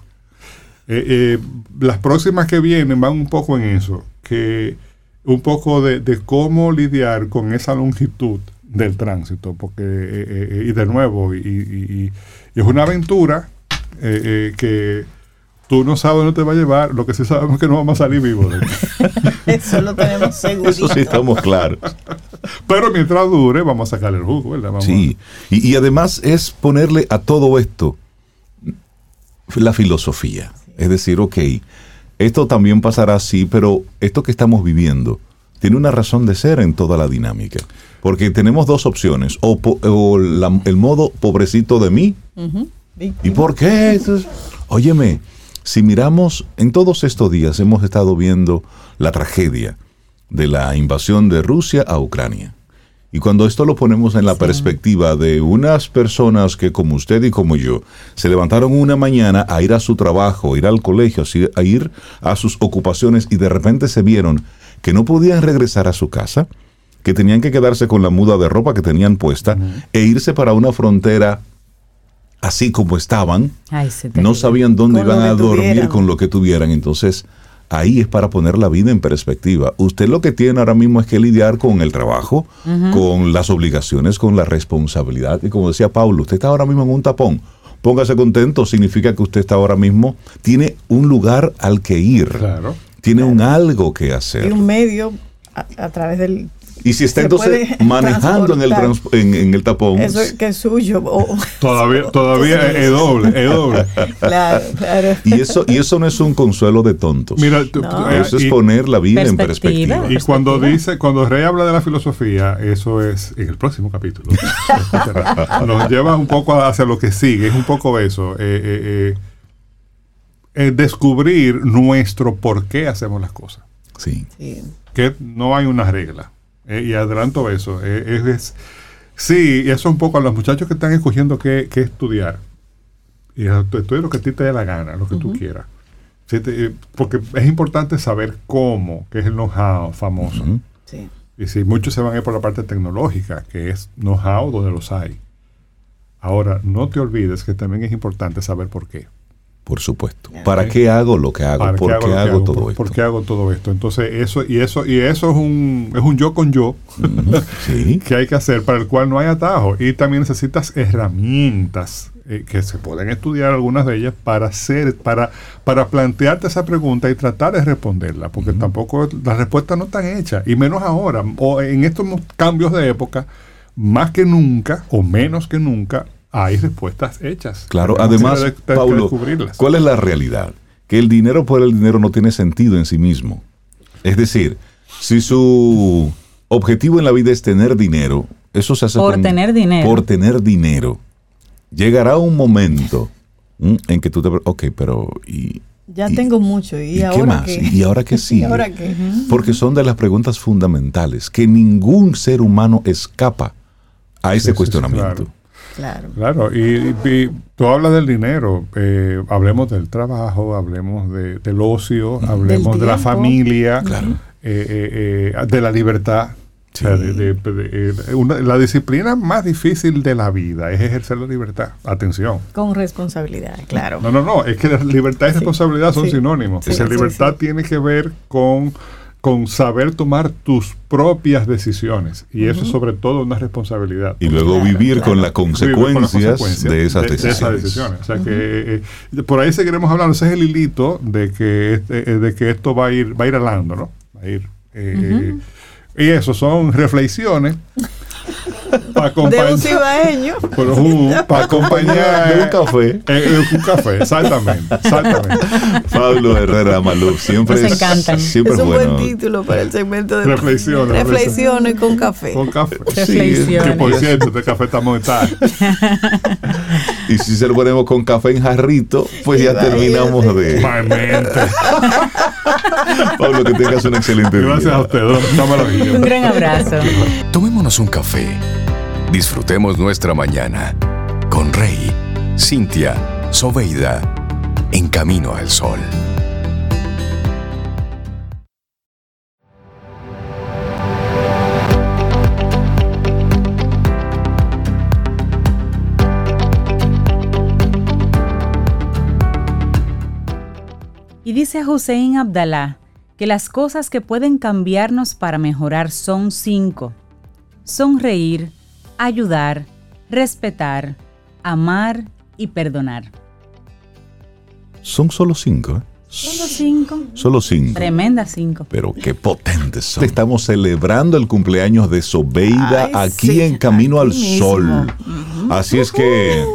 Eh, eh, las próximas que vienen van un poco en eso, que un poco de, cómo lidiar con esa longitud del tránsito, porque, eh, y de nuevo, y, es una aventura que tú no sabes dónde te va a llevar, lo que sí sabemos es que no vamos a salir vivos. Eso lo tenemos seguro. Eso sí estamos claros. Pero mientras dure, vamos a sacar el jugo, ¿verdad? sí, y, además es ponerle a todo esto la filosofía. Es decir, ok, esto también pasará así, pero esto que estamos viviendo tiene una razón de ser en toda la dinámica. Porque tenemos dos opciones, o, el modo pobrecito de mí. ¿Y por qué? óyeme, si miramos, en todos estos días hemos estado viendo la tragedia de la invasión de Rusia a Ucrania. Y cuando esto lo ponemos en la perspectiva de unas personas que como usted y como yo, se levantaron una mañana a ir a su trabajo, a ir al colegio, a ir a sus ocupaciones y de repente se vieron que no podían regresar a su casa, que tenían que quedarse con la muda de ropa que tenían puesta e irse para una frontera así como estaban, no sabían dónde iban a dormir con lo que tuvieran. Entonces, ahí es para poner la vida en perspectiva. Usted lo que tiene ahora mismo es que lidiar con el trabajo, con las obligaciones, con la responsabilidad. Y como decía Pablo, usted está ahora mismo en un tapón. Póngase contento, significa que usted está ahora mismo, tiene un lugar al que ir. Tiene un algo que hacer. Y un medio a, través del y si está entonces manejando en el, en, el tapón. Eso es que es suyo. Todavía, todavía es doble, es doble. Claro, claro. Y eso, y eso no es un consuelo de tontos. Mira, eso es poner la vida en perspectiva. Y cuando dice, cuando Rey habla de la filosofía, eso es en el próximo capítulo. Nos lleva un poco hacia lo que sigue, es un poco eso. Eh, eh, eh, descubrir nuestro por qué hacemos las cosas. Sí. Que no hay una regla. Eh, y adelanto eso. Eh, es, sí, eso un poco a los muchachos que están escogiendo qué, estudiar. Y estudia lo que a ti te dé la gana, lo que tú quieras. Eh, porque es importante saber cómo, que es el know-how famoso. sí. Y si muchos se van a ir por la parte tecnológica, que es know-how donde los hay. Ahora, no te olvides que también es importante saber por qué. Por supuesto. ¿Para qué hago lo que hago? ¿Por qué hago, todo esto? ¿Por qué hago todo esto? Entonces, eso y eso y eso es un es un yo con yo que hay que hacer para el cual no hay atajo y también necesitas herramientas eh, que se pueden estudiar algunas de ellas para hacer para para plantearte esa pregunta y tratar de responderla, porque tampoco las respuestas no están hechas y menos ahora o en estos cambios de época más que nunca o menos que nunca hay respuestas hechas. Claro, además, Paulo, ¿cuál es la realidad? Que el dinero por el dinero no tiene sentido en sí mismo. Es decir, si su objetivo en la vida es tener dinero, eso se hace por tener dinero. Por tener dinero. Llegará un momento en que tú te... Ok, pero... Y, ya tengo mucho. ¿Y, ahora qué más? ¿Y ahora qué sí? ahora qué? Porque son de las preguntas fundamentales que ningún ser humano escapa a ese cuestionamiento. Claro. Claro, y, tú hablas del dinero, eh, hablemos del trabajo, hablemos del ocio, hablemos de la familia, eh, eh, de la libertad. la disciplina más difícil de la vida es ejercer la libertad. Atención. Con responsabilidad, claro. No, no, no. Es que la libertad y responsabilidad son sinónimos. Esa libertad tiene que ver con con saber tomar tus propias decisiones. Y eso es sobre todo una responsabilidad. Y luego vivir, con las consecuencias de esas decisiones. O sea que eh, por ahí seguiremos hablando. Ese es el hilito de que, este, eh, de que esto va a ir, va a ir hablando, ¿no? Va a ir. Eh, y eso son reflexiones de un cibaeño. para acompañar. un café. Eh, un café, exactamente. exactamente. Pablo Herrera Maluf, siempre Nos encantan. Siempre es un bueno. buen título para el segmento de reflexiones. Reflexiones con café. Con café. Reflexiones. que por cierto, este café está montado. y si se lo ponemos con café en jarrito, pues ya terminamos de. Pablo, que tengas un excelente día. Gracias a usted, Un gran abrazo. Tomémonos un café. Disfrutemos nuestra mañana con Rey, Cintia, Soveida, en camino al sol. Y dice Hussein Abdalá que las cosas que pueden cambiarnos para mejorar son cinco sonreír, ayudar, respetar, amar y perdonar. Son solo cinco, ¿eh? Solo cinco. Solo cinco. Tremenda cinco. Pero qué potentes son. Estamos celebrando el cumpleaños de Sobeida aquí en Camino al Sol. Así es que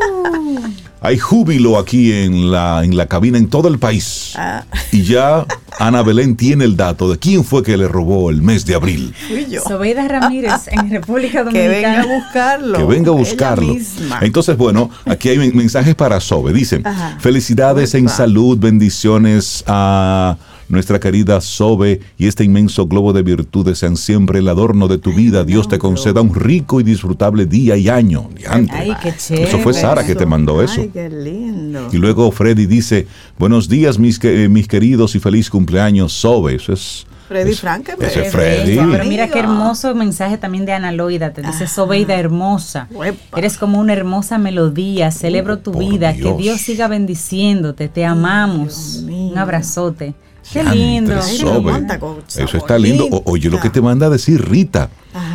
hay júbilo aquí en la, en la cabina en todo el país. Ah. Y ya Ana Belén tiene el dato de quién fue que le robó el mes de abril. Fui yo. Sobeida Ramírez en República Dominicana. Que venga a buscarlo. Que venga a buscarlo. Entonces, bueno, aquí hay mensajes para Sobe. Dicen, felicidades en salud, bendiciones a nuestra querida Sobe y este inmenso globo de virtudes sean siempre el adorno de tu vida. Dios te conceda un rico y disfrutable día y año. Ay, qué chévere. Eso fue Sara que te mandó eso. Ay, qué lindo. Y luego Freddy dice, buenos días mis, mis queridos y feliz cumpleaños Sobe. Eso es... Freddy Frank. Ese Freddy. Pero mira qué hermoso mensaje también de Ana Loida. Te dice, Sobeida hermosa. Eres como una hermosa melodía. Celebro tu vida. Que Dios siga bendiciéndote. Te amamos. Un abrazote. Qué lindo. Eso está lindo. oye, lo que te manda a decir Rita.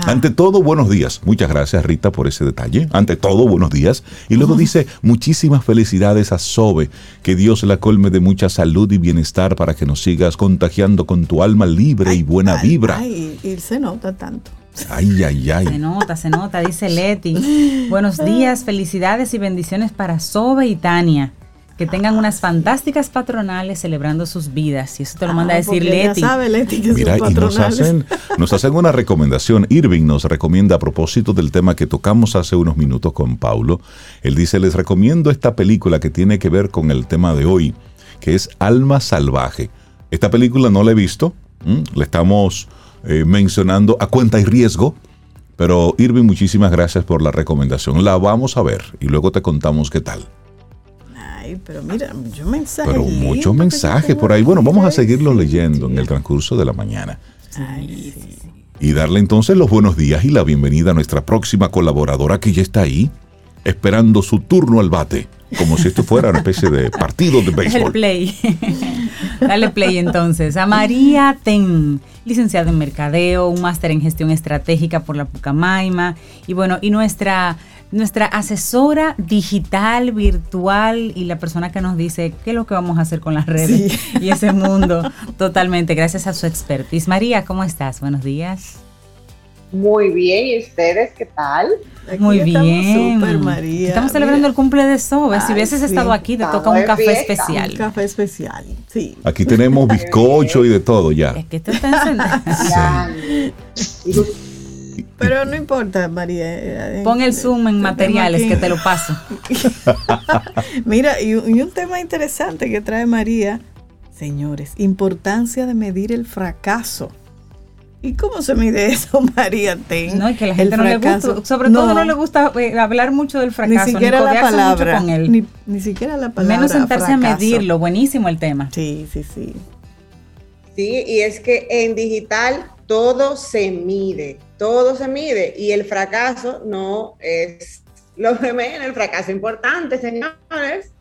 Ante todo, buenos días. Muchas gracias, Rita, por ese detalle. Ante todo, buenos días. Y luego dice, muchísimas felicidades a Sobe. Que Dios la colme de mucha salud y bienestar para que nos sigas contagiando con tu alma libre y buena vibra. Ay, y se nota tanto. Ay, ay, ay. Se nota, se nota, dice Leti. Buenos días, felicidades y bendiciones para Sobe y Tania que tengan unas fantásticas patronales celebrando sus vidas. Y eso te lo manda a decir Leti. sabe, Leti que Mira, y nos hacen, nos hacen una recomendación. Irving nos recomienda a propósito del tema que tocamos hace unos minutos con Paulo. Él dice, les recomiendo esta película que tiene que ver con el tema de hoy, que es Alma Salvaje. Esta película no la he visto, Le estamos eh, mencionando a cuenta y riesgo. Pero Irving, muchísimas gracias por la recomendación. La vamos a ver y luego te contamos qué tal. Ay, pero mira, muchos mensajes. Pero muchos mensajes por ahí. Bueno, vamos a seguirlo leyendo en el transcurso de la mañana. Y darle entonces los buenos días y la bienvenida a nuestra próxima colaboradora que ya está ahí, esperando su turno al bate, como si esto fuera una especie de partido de béisbol. El play. Dale play entonces. A María Ten licenciada en Mercadeo, un máster en Gestión Estratégica por la Pucamaima y bueno, y nuestra nuestra asesora digital, virtual y la persona que nos dice qué es lo que vamos a hacer con las redes y ese mundo totalmente, gracias a su expertise. María, ¿cómo estás? Buenos días. Muy bien, ¿y ustedes qué tal? Muy bien. Super, María. Estamos celebrando el cumple de Sobe. Si hubieses estado aquí, te toca un café especial. Un café especial, sí. Aquí tenemos bizcocho y de todo ya. Es que esto está Pero no importa, María. Pon el zoom en materiales que te lo paso. Mira, y un tema interesante que trae María, señores, importancia de medir el fracaso. ¿Y cómo se mide eso, María Ten? No, es que la gente no le gusta, sobre todo no le gusta eh, hablar mucho del fracaso, ni siquiera la palabra, con él. Ni, siquiera la palabra. Menos sentarse a medirlo, buenísimo el tema. Sí, sí, sí. Sí, y es que en digital todo se mide, todo se mide y el fracaso no es lo que ven, el fracaso importante, señores.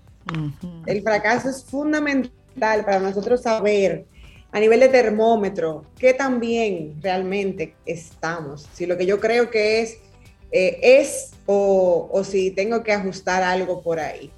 El fracaso es fundamental para nosotros saber a nivel de termómetro, qué tan bien realmente estamos. Si lo que yo creo que es, eh, es o, o si tengo que ajustar algo por ahí.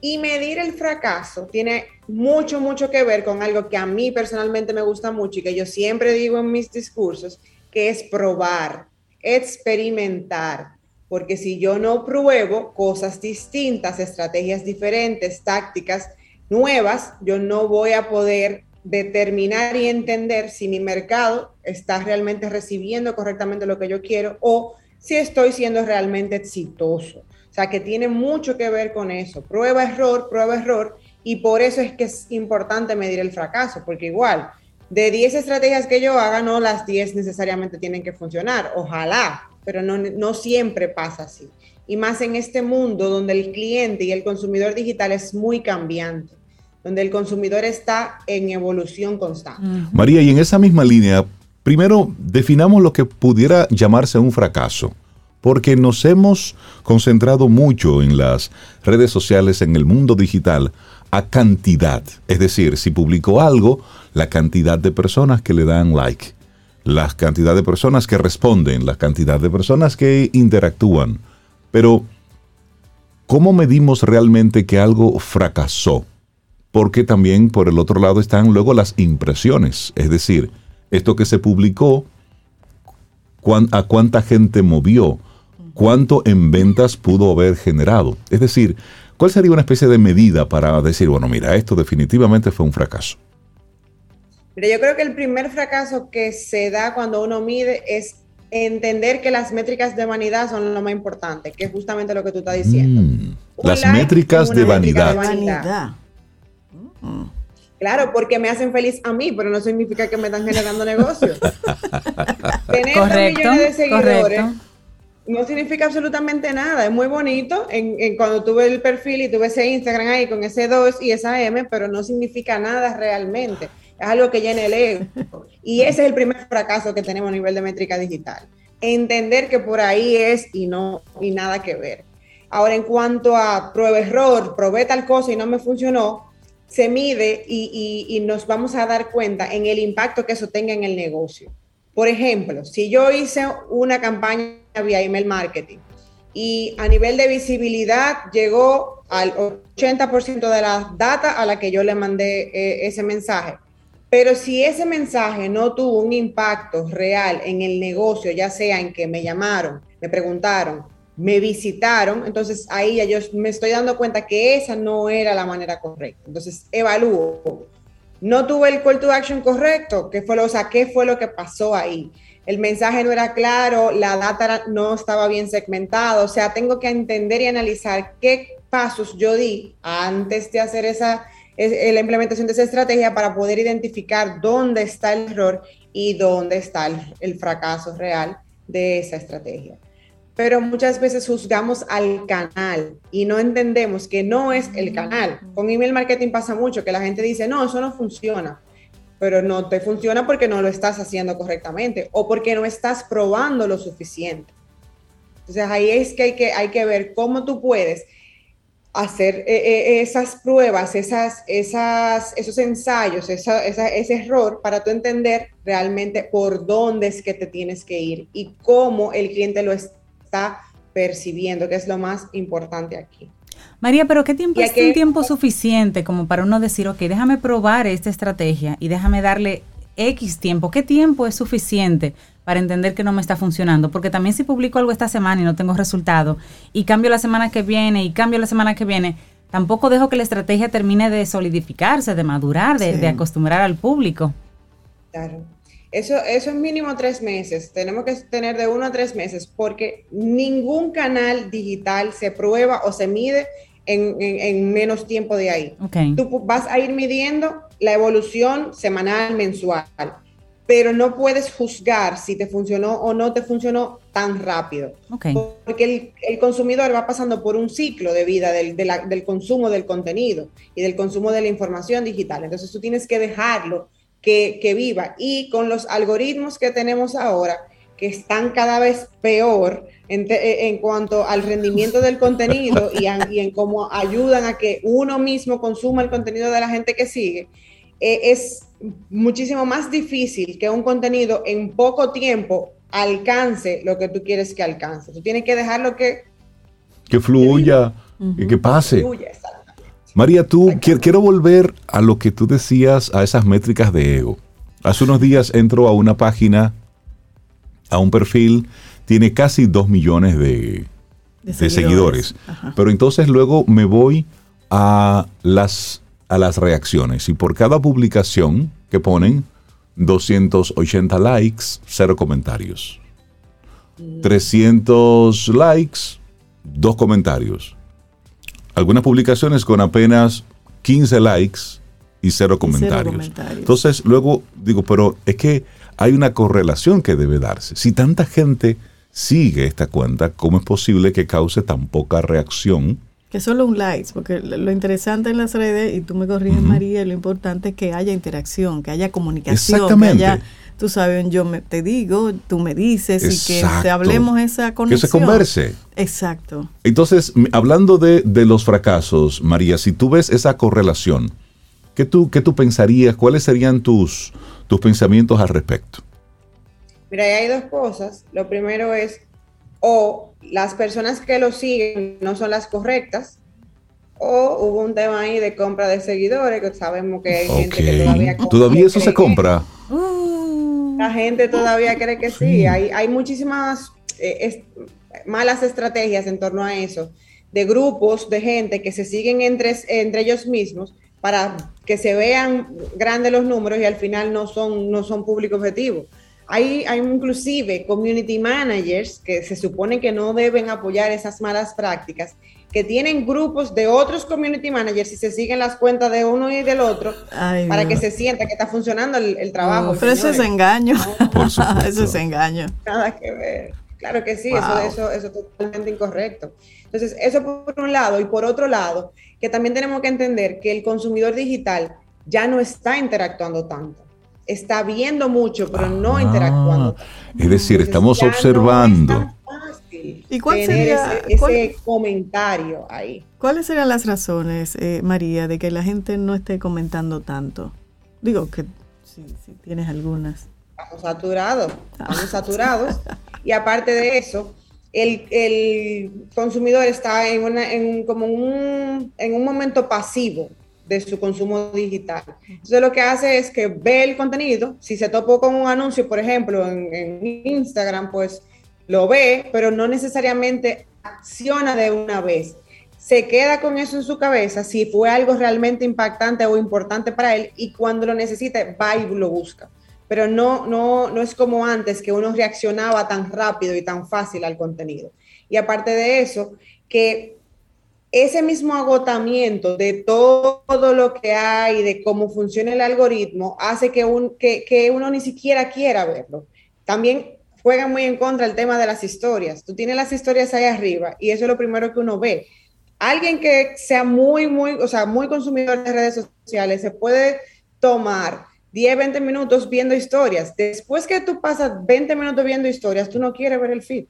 Y medir el fracaso tiene mucho, mucho que ver con algo que a mí personalmente me gusta mucho y que yo siempre digo en mis discursos, que es probar, experimentar. Porque si yo no pruebo cosas distintas, estrategias diferentes, tácticas nuevas, yo no voy a poder determinar y entender si mi mercado está realmente recibiendo correctamente lo que yo quiero o si estoy siendo realmente exitoso. O sea, que tiene mucho que ver con eso. Prueba, error, prueba, error. Y por eso es que es importante medir el fracaso, porque igual, de 10 estrategias que yo haga, no las 10 necesariamente tienen que funcionar. Ojalá, pero no, no siempre pasa así. Y más en este mundo donde el cliente y el consumidor digital es muy cambiante donde el consumidor está en evolución constante. María, y en esa misma línea, primero definamos lo que pudiera llamarse un fracaso, porque nos hemos concentrado mucho en las redes sociales, en el mundo digital, cantidad. Es decir, si publicó algo, la cantidad de personas que le dan like, la cantidad de personas que responden, la cantidad de personas que interactúan. Pero, ¿cómo medimos realmente que algo fracasó? porque también por el otro lado están luego las impresiones, es decir, esto que se publicó, a cuánta gente movió, cuánto en ventas pudo haber generado. Es decir, ¿cuál sería una especie de medida para decir, bueno, mira, esto definitivamente fue un fracaso? Pero yo creo que el primer fracaso que se da cuando uno mide es entender que las métricas de vanidad son lo más importante, que es justamente lo que tú estás diciendo. Mm, las métricas de vanidad. de vanidad. Claro, porque me hacen feliz a mí, pero no significa que me están generando negocios. Tener correcto, millones de seguidores no significa absolutamente nada. Es muy bonito en, cuando tuve el perfil y tuve ese Instagram ahí con ese 2 y esa M, pero no significa nada realmente. Es algo que llena el ego. Y ese es el primer fracaso que tenemos a nivel de métrica digital. Entender que por ahí es y no y nada que ver. Ahora, en cuanto a prueba error, probé tal cosa y no me funcionó, se mide y, nos vamos a dar cuenta en el impacto que eso tenga en el negocio. Por ejemplo, si yo hice una campaña vía email marketing y a nivel de visibilidad llegó al 80% de la data a la que yo le mandé eh, ese mensaje, pero si ese mensaje no tuvo un impacto real en el negocio, ya sea en que me llamaron, me preguntaron, me visitaron, entonces ahí yo me estoy dando cuenta que esa no era la manera correcta. Entonces evalúo. No tuve el call to action correcto, ¿qué fue lo, o sea, qué fue lo que pasó ahí? El mensaje no era claro, la data no estaba bien segmentada, o sea, tengo que entender y analizar qué pasos yo di antes de hacer esa, la implementación de esa estrategia para poder identificar dónde está el error y dónde está el, fracaso real de esa estrategia. Pero muchas veces juzgamos al canal y no entendemos que no es el canal. Con email marketing pasa mucho que la gente dice, no, eso no funciona, pero no te funciona porque no lo estás haciendo correctamente o porque no estás probando lo suficiente. Entonces ahí es que hay que, hay que ver cómo tú puedes hacer eh, eh, esas pruebas, esas, esas, esos ensayos, ese error para tú entender realmente por dónde es que te tienes que ir y cómo el cliente lo está percibiendo, que es lo más importante aquí. María, pero ¿qué tiempo es un tiempo suficiente como para uno decir, ok, déjame probar esta estrategia y déjame darle X tiempo? ¿Qué tiempo es suficiente para entender que no me está funcionando, porque también si publico algo esta semana y no tengo resultado, y cambio la semana que viene, y cambio la semana que viene, tampoco dejo que la estrategia termine de solidificarse, de madurar, de, acostumbrar al público. Claro. Eso, eso es mínimo tres meses. Tenemos que tener de uno a tres meses porque ningún canal digital se prueba o se mide en, menos tiempo de ahí. Tú vas a ir midiendo la evolución semanal, mensual pero no puedes juzgar si te funcionó o no te funcionó tan rápido. Porque el, consumidor va pasando por un ciclo de vida del, del, consumo del contenido y del consumo de la información digital. Entonces tú tienes que dejarlo que, que viva. Y con los algoritmos que tenemos ahora, que están cada vez peor en, en cuanto al rendimiento del contenido y, y, en cómo ayudan a que uno mismo consuma el contenido de la gente que sigue, eh, es muchísimo más difícil que un contenido en poco tiempo alcance lo que tú quieres que alcance. Tú tienes que dejarlo que... Que fluya y que pase. María, tú quiero volver a lo que tú decías, a esas métricas de ego. Hace unos días entro a una página, a un perfil, tiene casi dos millones de, seguidores. Pero entonces luego me voy a las a las reacciones y por cada publicación que ponen 280 likes, cero comentarios. 300 likes, dos comentarios. Algunas publicaciones con apenas 15 likes y cero comentarios. Entonces luego digo, pero es que hay una correlación que debe darse. Si tanta gente sigue esta cuenta, ¿cómo es posible que cause tan poca reacción que solo un like, porque lo interesante en las redes, y tú me corriges María, lo importante es que haya interacción, que haya comunicación, que haya, tú sabes, yo me, te digo, tú me dices y que te hablemos esa conexión. Que se converse. Exacto. Entonces, hablando de, los fracasos, María, si tú ves esa correlación, ¿qué tú, qué tú pensarías? ¿Cuáles serían tus, tus pensamientos al respecto? Mira, hay dos cosas. Lo primero es o las personas que lo siguen no son las correctas, o hubo un tema ahí de compra de seguidores, que sabemos que hay gente que todavía... ¿Todavía eso se compra? La gente todavía cree que sí. Hay, hay muchísimas eh, malas estrategias en torno a eso, de grupos de gente que se siguen entre, entre ellos mismos para que se vean grandes los números y al final no son, no son público objetivo. Hay, hay inclusive community managers que se supone que no deben apoyar esas malas prácticas, que tienen grupos de otros community managers y se siguen las cuentas de uno y del otro para que se sienta que está funcionando el, trabajo. pero eso es engaño. eso es engaño. Nada que ver. Claro que sí, eso, eso, eso es totalmente incorrecto. Entonces, eso por un lado. Y por otro lado, que también tenemos que entender que el consumidor digital ya no está interactuando tanto está viendo mucho, pero no ah, interactuando. Es decir, estamos observando. ¿Y cuál sería ese, comentario ahí? ¿Cuáles serían las razones, eh, María, de que la gente no esté comentando tanto? Digo que si, tienes algunas. Estamos saturados, estamos saturados. y aparte de eso, el, consumidor está en, una, en como un, en un momento pasivo de su consumo digital. Entonces lo que hace es que ve el contenido, si se topó con un anuncio, por ejemplo, en, Instagram, pues lo ve, pero no necesariamente acciona de una vez. Se queda con eso en su cabeza si fue algo realmente impactante o importante para él y cuando lo necesite va y lo busca. Pero no, no, no es como antes que uno reaccionaba tan rápido y tan fácil al contenido. Y aparte de eso, que ese mismo agotamiento de todo lo que hay, de cómo funciona el algoritmo, hace que, un, que, que uno ni siquiera quiera verlo. También juega muy en contra el tema de las historias. Tú tienes las historias ahí arriba y eso es lo primero que uno ve. Alguien que sea muy, muy, o sea, muy consumidor de redes sociales se puede tomar 10, 20 minutos viendo historias. Después que tú pasas 20 minutos viendo historias, tú no quieres ver el feed.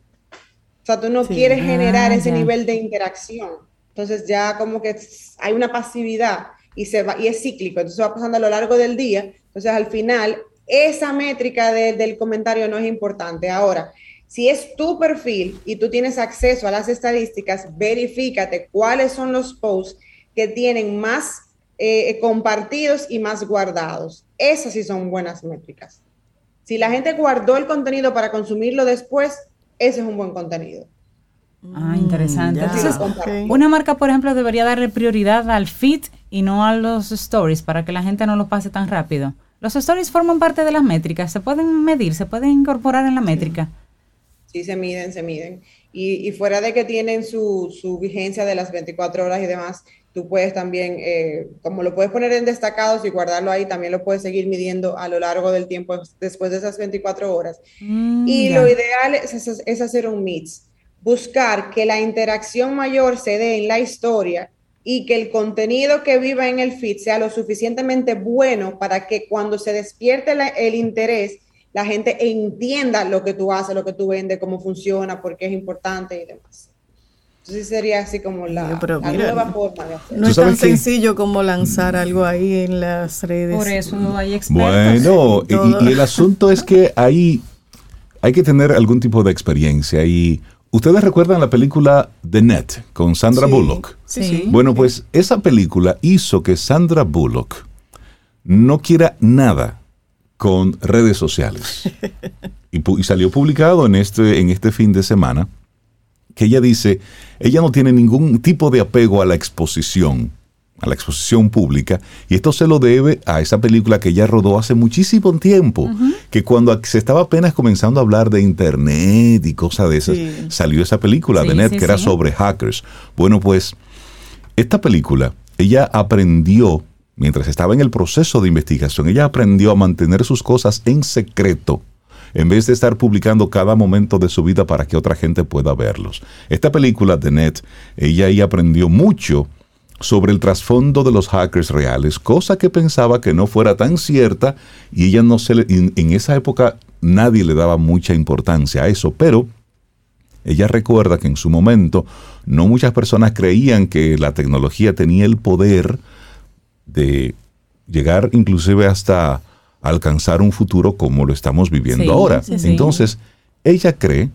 O sea, tú no quieres generar ese nivel de interacción. Entonces ya como que hay una pasividad y, se va, y es cíclico, entonces va pasando a lo largo del día. Entonces al final esa métrica del comentario no es importante. Ahora, si es tu perfil y tú tienes acceso a las estadísticas, verifícate cuáles son los posts que tienen más eh, compartidos y más guardados. Esas sí son buenas métricas. Si la gente guardó el contenido para consumirlo después, ese es un buen contenido. Ah, interesante. Entonces, una marca, por ejemplo, debería darle prioridad al feed y no a los stories para que la gente no lo pase tan rápido. Los stories forman parte de las métricas, se pueden medir, se pueden incorporar en la métrica. Sí, se miden, se miden. Y, fuera de que tienen su, su, vigencia de las 24 horas y demás, tú puedes también, eh, como lo puedes poner en destacados y guardarlo ahí, también lo puedes seguir midiendo a lo largo del tiempo después de esas 24 horas. Mm, y lo ideal es, es hacer un mix, buscar que la interacción mayor se dé en la historia y que el contenido que viva en el feed sea lo suficientemente bueno para que cuando se despierte el interés, la gente entienda lo que tú haces, lo que tú vendes, cómo funciona, por qué es importante y demás. Entonces sería así como la, nueva forma de hacerlo. No es tan sencillo como lanzar algo ahí en las redes. Por eso hay expertos. Bueno, y, el asunto es que ahí hay que tener algún tipo de experiencia y ¿Ustedes recuerdan la película The Net con Sandra Bullock? Sí. Bueno, pues esa película hizo que Sandra Bullock no quiera nada con redes sociales. y, salió publicado en este, en este fin de semana que ella dice, ella no tiene ningún tipo de apego a la exposición a la exposición pública, y esto se lo debe a esa película que ella rodó hace muchísimo tiempo, que cuando se estaba apenas comenzando a hablar de Internet y cosas de esas, salió esa película de Net que era sobre hackers. Bueno, pues esta película, ella aprendió, mientras estaba en el proceso de investigación, ella aprendió a mantener sus cosas en secreto en vez de estar publicando cada momento de su vida para que otra gente pueda verlos. Esta película de Net, ella ahí aprendió mucho sobre el trasfondo de los hackers reales, cosa que pensaba que no fuera tan cierta y ella no se le, en esa época nadie le daba mucha importancia a eso, pero ella recuerda que en su momento no muchas personas creían que la tecnología tenía el poder de llegar inclusive hasta alcanzar un futuro como lo estamos viviendo ahora. Entonces, ella cree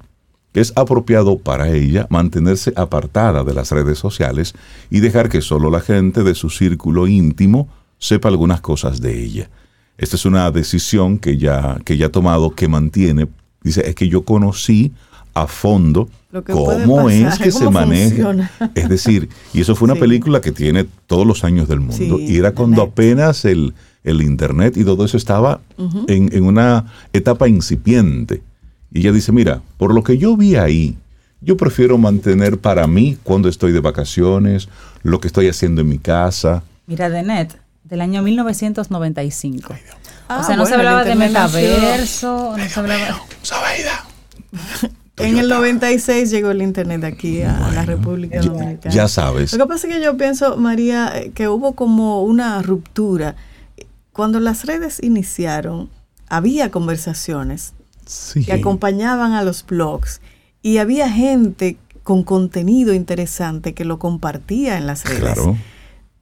que es apropiado para ella mantenerse apartada de las redes sociales y dejar que solo la gente de su círculo íntimo sepa algunas cosas de ella. Esta es una decisión que ya, que ya ha tomado, que mantiene. Dice, es que yo conocí a fondo cómo es que se maneja. Es decir, y eso fue una película que tiene todos los años del mundo. y era cuando apenas el, el, Internet y todo eso estaba en, en, una etapa incipiente. Y ella dice, mira, por lo que yo vi ahí, yo prefiero mantener para mí cuando estoy de vacaciones, lo que estoy haciendo en mi casa. Mira, de net, del año 1995. o sea, no se hablaba de metaverso, no se hablaba... En el 96 llegó el Internet aquí a la República Dominicana. Ya sabes. Lo que pasa es que yo pienso, María, eh, que hubo como una ruptura. Cuando las redes iniciaron, había conversaciones que acompañaban a los blogs. Y había gente con contenido interesante que lo compartía en las redes.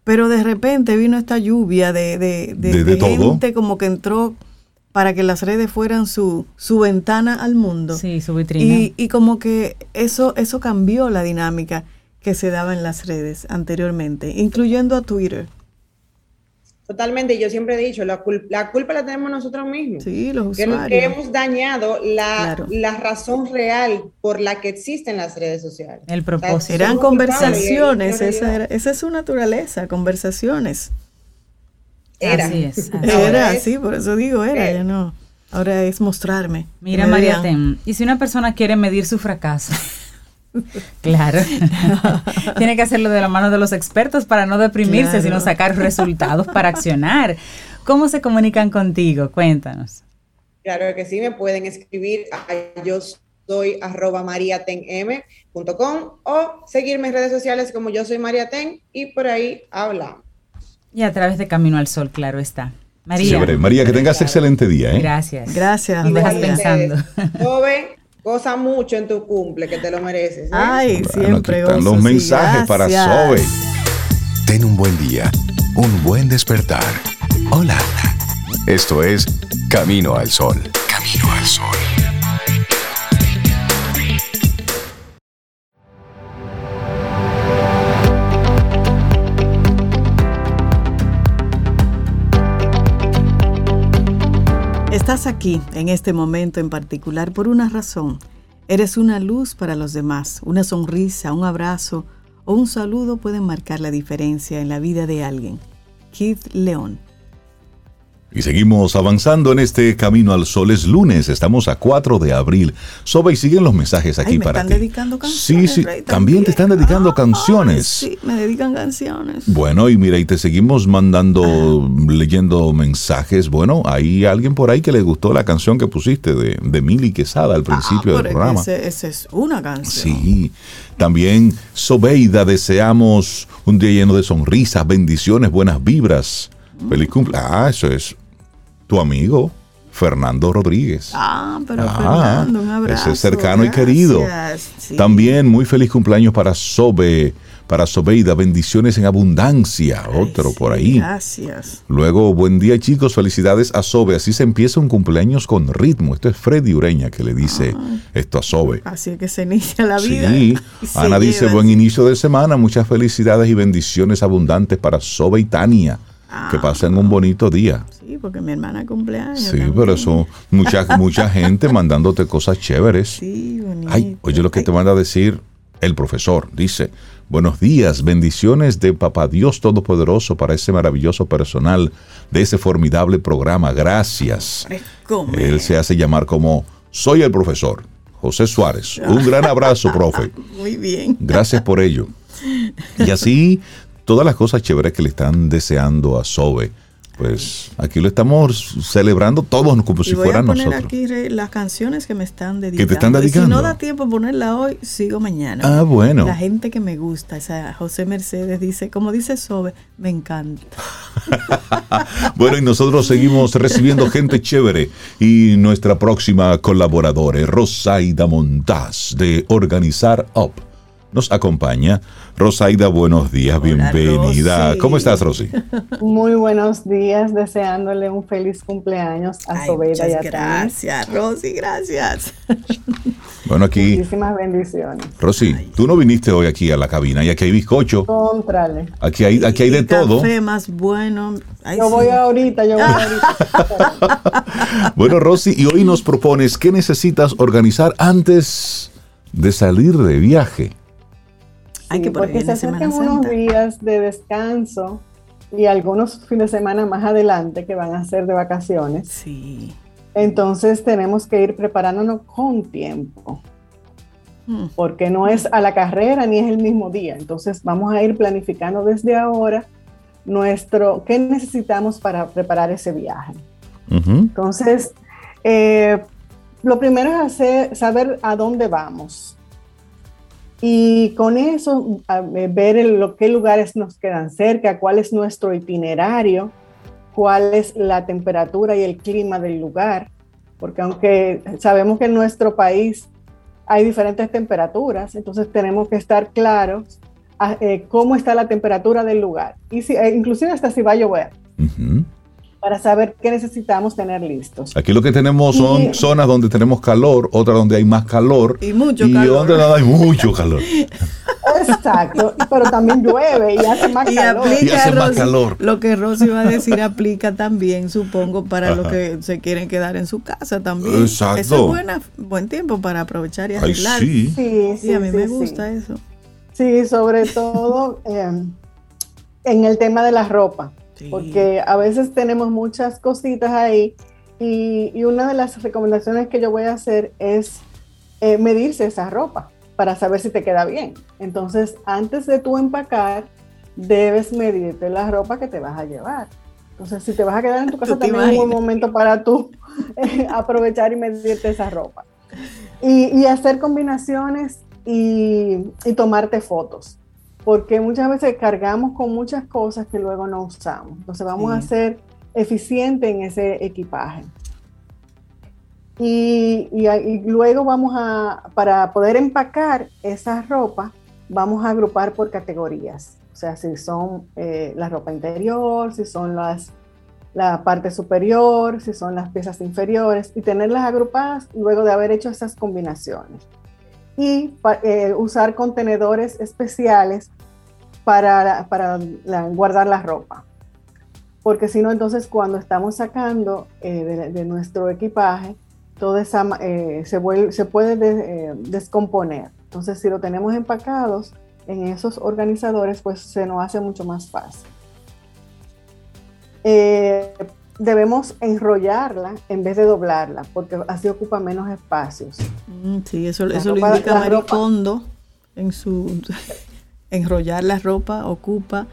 Pero de repente vino esta lluvia de, de, gente como que entró para que las redes fueran su, su ventana al mundo. Sí, su vitrina. Y, y como que eso, eso cambió la dinámica que se daba en las redes anteriormente, incluyendo a Twitter. Totalmente, yo siempre he dicho, la, la culpa la tenemos nosotros mismos. Sí, los usuarios. Que, hemos dañado la, la, razón real por la que existen las redes sociales. El propósito. Eran conversaciones, esa, esa, es su naturaleza, conversaciones. Era. Así es. Era, sí, por eso digo era, ya no. Ahora es mostrarme. Mira, María Tem, y si una persona quiere medir su fracaso, Claro. Tiene que hacerlo de la mano de los expertos para no deprimirse, sino sacar resultados para accionar. ¿Cómo se comunican contigo? Cuéntanos. Claro que sí, me pueden escribir a yo soy arroba mariatenm.com o seguirme en redes sociales como yo soy mariaten y por ahí hablamos. Y a través de Camino al Sol, claro está. María. María, que tengas excelente día. ¿eh? Gracias. Gracias. Nos dejas pensando. Joven, goza mucho en tu cumple, que te lo mereces. ¿eh? Ay, siempre. Aquí los mensajes para Sobe. Ten un buen día, un buen despertar. Hola. Esto es Camino al Sol. Camino al Sol. Estás aquí en este momento en particular por una razón. Eres una luz para los demás. Una sonrisa, un abrazo o un saludo pueden marcar la diferencia en la vida de alguien. Keith León. Y seguimos avanzando en este camino al sol. Es lunes, estamos a 4 de abril. Sobe y siguen los mensajes aquí Ay, me para están dedicando canciones. Sí, sí, también. te están dedicando canciones. sí, me dedican canciones. Bueno, y mira, y te seguimos mandando, leyendo mensajes. Bueno, hay alguien por ahí que le gustó la canción que pusiste de, de Mili Quesada al principio ah, del programa. Esa es una canción. Sí, también Sobeida, deseamos un día lleno de sonrisas, bendiciones, buenas vibras. Feliz cumpleaños. Ah, eso es tu amigo Fernando Rodríguez. Ah, pero ah, Fernando, un abrazo. Ese es cercano y querido. Sí. También muy feliz cumpleaños para Sobe, para Sobeida, bendiciones en abundancia. Ay, Otro sí, por ahí. Gracias. Luego, buen día chicos, felicidades a Sobe. Así se empieza un cumpleaños con ritmo. Esto es Freddy Ureña que le dice Ay. esto a Sobe. Así es que se inicia la vida. Sí, Ana dice, buen inicio de semana, muchas felicidades y bendiciones abundantes para Sobe y Tania. Ah, que pasen un bonito día. Sí, porque mi hermana cumpleaños. Sí, también. pero eso, mucha, mucha gente mandándote cosas chéveres. Sí, bonito. Ay, oye lo que Ay. te manda a decir el profesor. Dice, buenos días, bendiciones de Papá Dios Todopoderoso para ese maravilloso personal de ese formidable programa. Gracias. Él se hace llamar como soy el profesor. José Suárez. Un gran abrazo, profe. Muy bien. Gracias por ello. Y así todas las cosas chéveres que le están deseando a Sobe. Pues aquí lo estamos celebrando todos como si y voy fueran a poner nosotros. aquí las canciones que me están dedicando. ¿Que te están dedicando? Y si no da tiempo ponerla hoy, sigo mañana. Ah, bueno. La gente que me gusta, esa José Mercedes dice, como dice Sobe, me encanta. bueno, y nosotros seguimos recibiendo gente chévere. Y nuestra próxima colaboradora, Rosaida Montaz, de Organizar Up nos acompaña. Rosaida, buenos días, Hola, bienvenida. Rosy. ¿Cómo estás, Rosy? Muy buenos días, deseándole un feliz cumpleaños a Sobeida y a Gracias, Rosy, gracias. Bueno, aquí. Muchísimas bendiciones. Rosy, Ay. tú no viniste hoy aquí a la cabina y aquí hay bizcocho. Contrale. Aquí hay, aquí hay de y todo. café más bueno. Ay, yo sí. voy ahorita, yo voy ahorita. bueno, Rosy, y hoy nos propones qué necesitas organizar antes de salir de viaje. Hay que porque se acercan unos días de descanso y algunos fines de semana más adelante que van a ser de vacaciones. Sí. Entonces tenemos que ir preparándonos con tiempo. Hmm. Porque no es a la carrera ni es el mismo día. Entonces vamos a ir planificando desde ahora nuestro qué necesitamos para preparar ese viaje. Uh -huh. Entonces, eh, lo primero es hacer, saber a dónde vamos. Y con eso, ver el, lo, qué lugares nos quedan cerca, cuál es nuestro itinerario, cuál es la temperatura y el clima del lugar, porque aunque sabemos que en nuestro país hay diferentes temperaturas, entonces tenemos que estar claros a, eh, cómo está la temperatura del lugar, y si, eh, inclusive hasta si va a llover. Para saber qué necesitamos tener listos. Aquí lo que tenemos son y, zonas donde tenemos calor, otras donde hay más calor. Y mucho y calor. donde hay mucho calor. Exacto, pero también llueve y hace más y calor. Aplica, y hace Rosy, más calor. Lo que Rosy va a decir aplica también, supongo, para los que se quieren quedar en su casa también. Exacto. Eso es buena, buen tiempo para aprovechar y arreglar. Ay, sí. Sí, sí, sí, a mí sí, me sí. gusta eso. Sí, sobre todo eh, en el tema de la ropa. Sí. Porque a veces tenemos muchas cositas ahí y, y, una de las recomendaciones que yo voy a hacer es eh, medirse esa ropa. para saber si te queda bien. Entonces, antes de tú empacar, debes medirte la ropa que te vas a llevar. Entonces, si te vas a quedar en tu casa, también es un buen momento para tú eh, aprovechar y medirte esa ropa. Y, hacer combinaciones y, tomarte fotos, porque muchas veces cargamos con muchas cosas que luego no usamos. Entonces, vamos a ser eficientes en ese equipaje. Y, luego vamos a, para poder empacar esa ropa, vamos a agrupar por categorías. O sea, si son eh, la ropa interior, si son las, la parte superior, si son las piezas inferiores, y tenerlas agrupadas luego de haber hecho esas combinaciones. Y eh, usar contenedores especiales para, para guardar la ropa. Porque si no, entonces cuando estamos sacando eh, de nuestro equipaje, toda esa, eh, se, se, puede eh, descomponer. Entonces, si lo tenemos empacados en esos organizadores, pues se nos hace mucho más fácil. Debemos enrollarla en vez de doblarla, porque así ocupa menos espacios. Mm, sí, eso, eso lo indica Marie Kondo en su... enrollar la ropa ocupa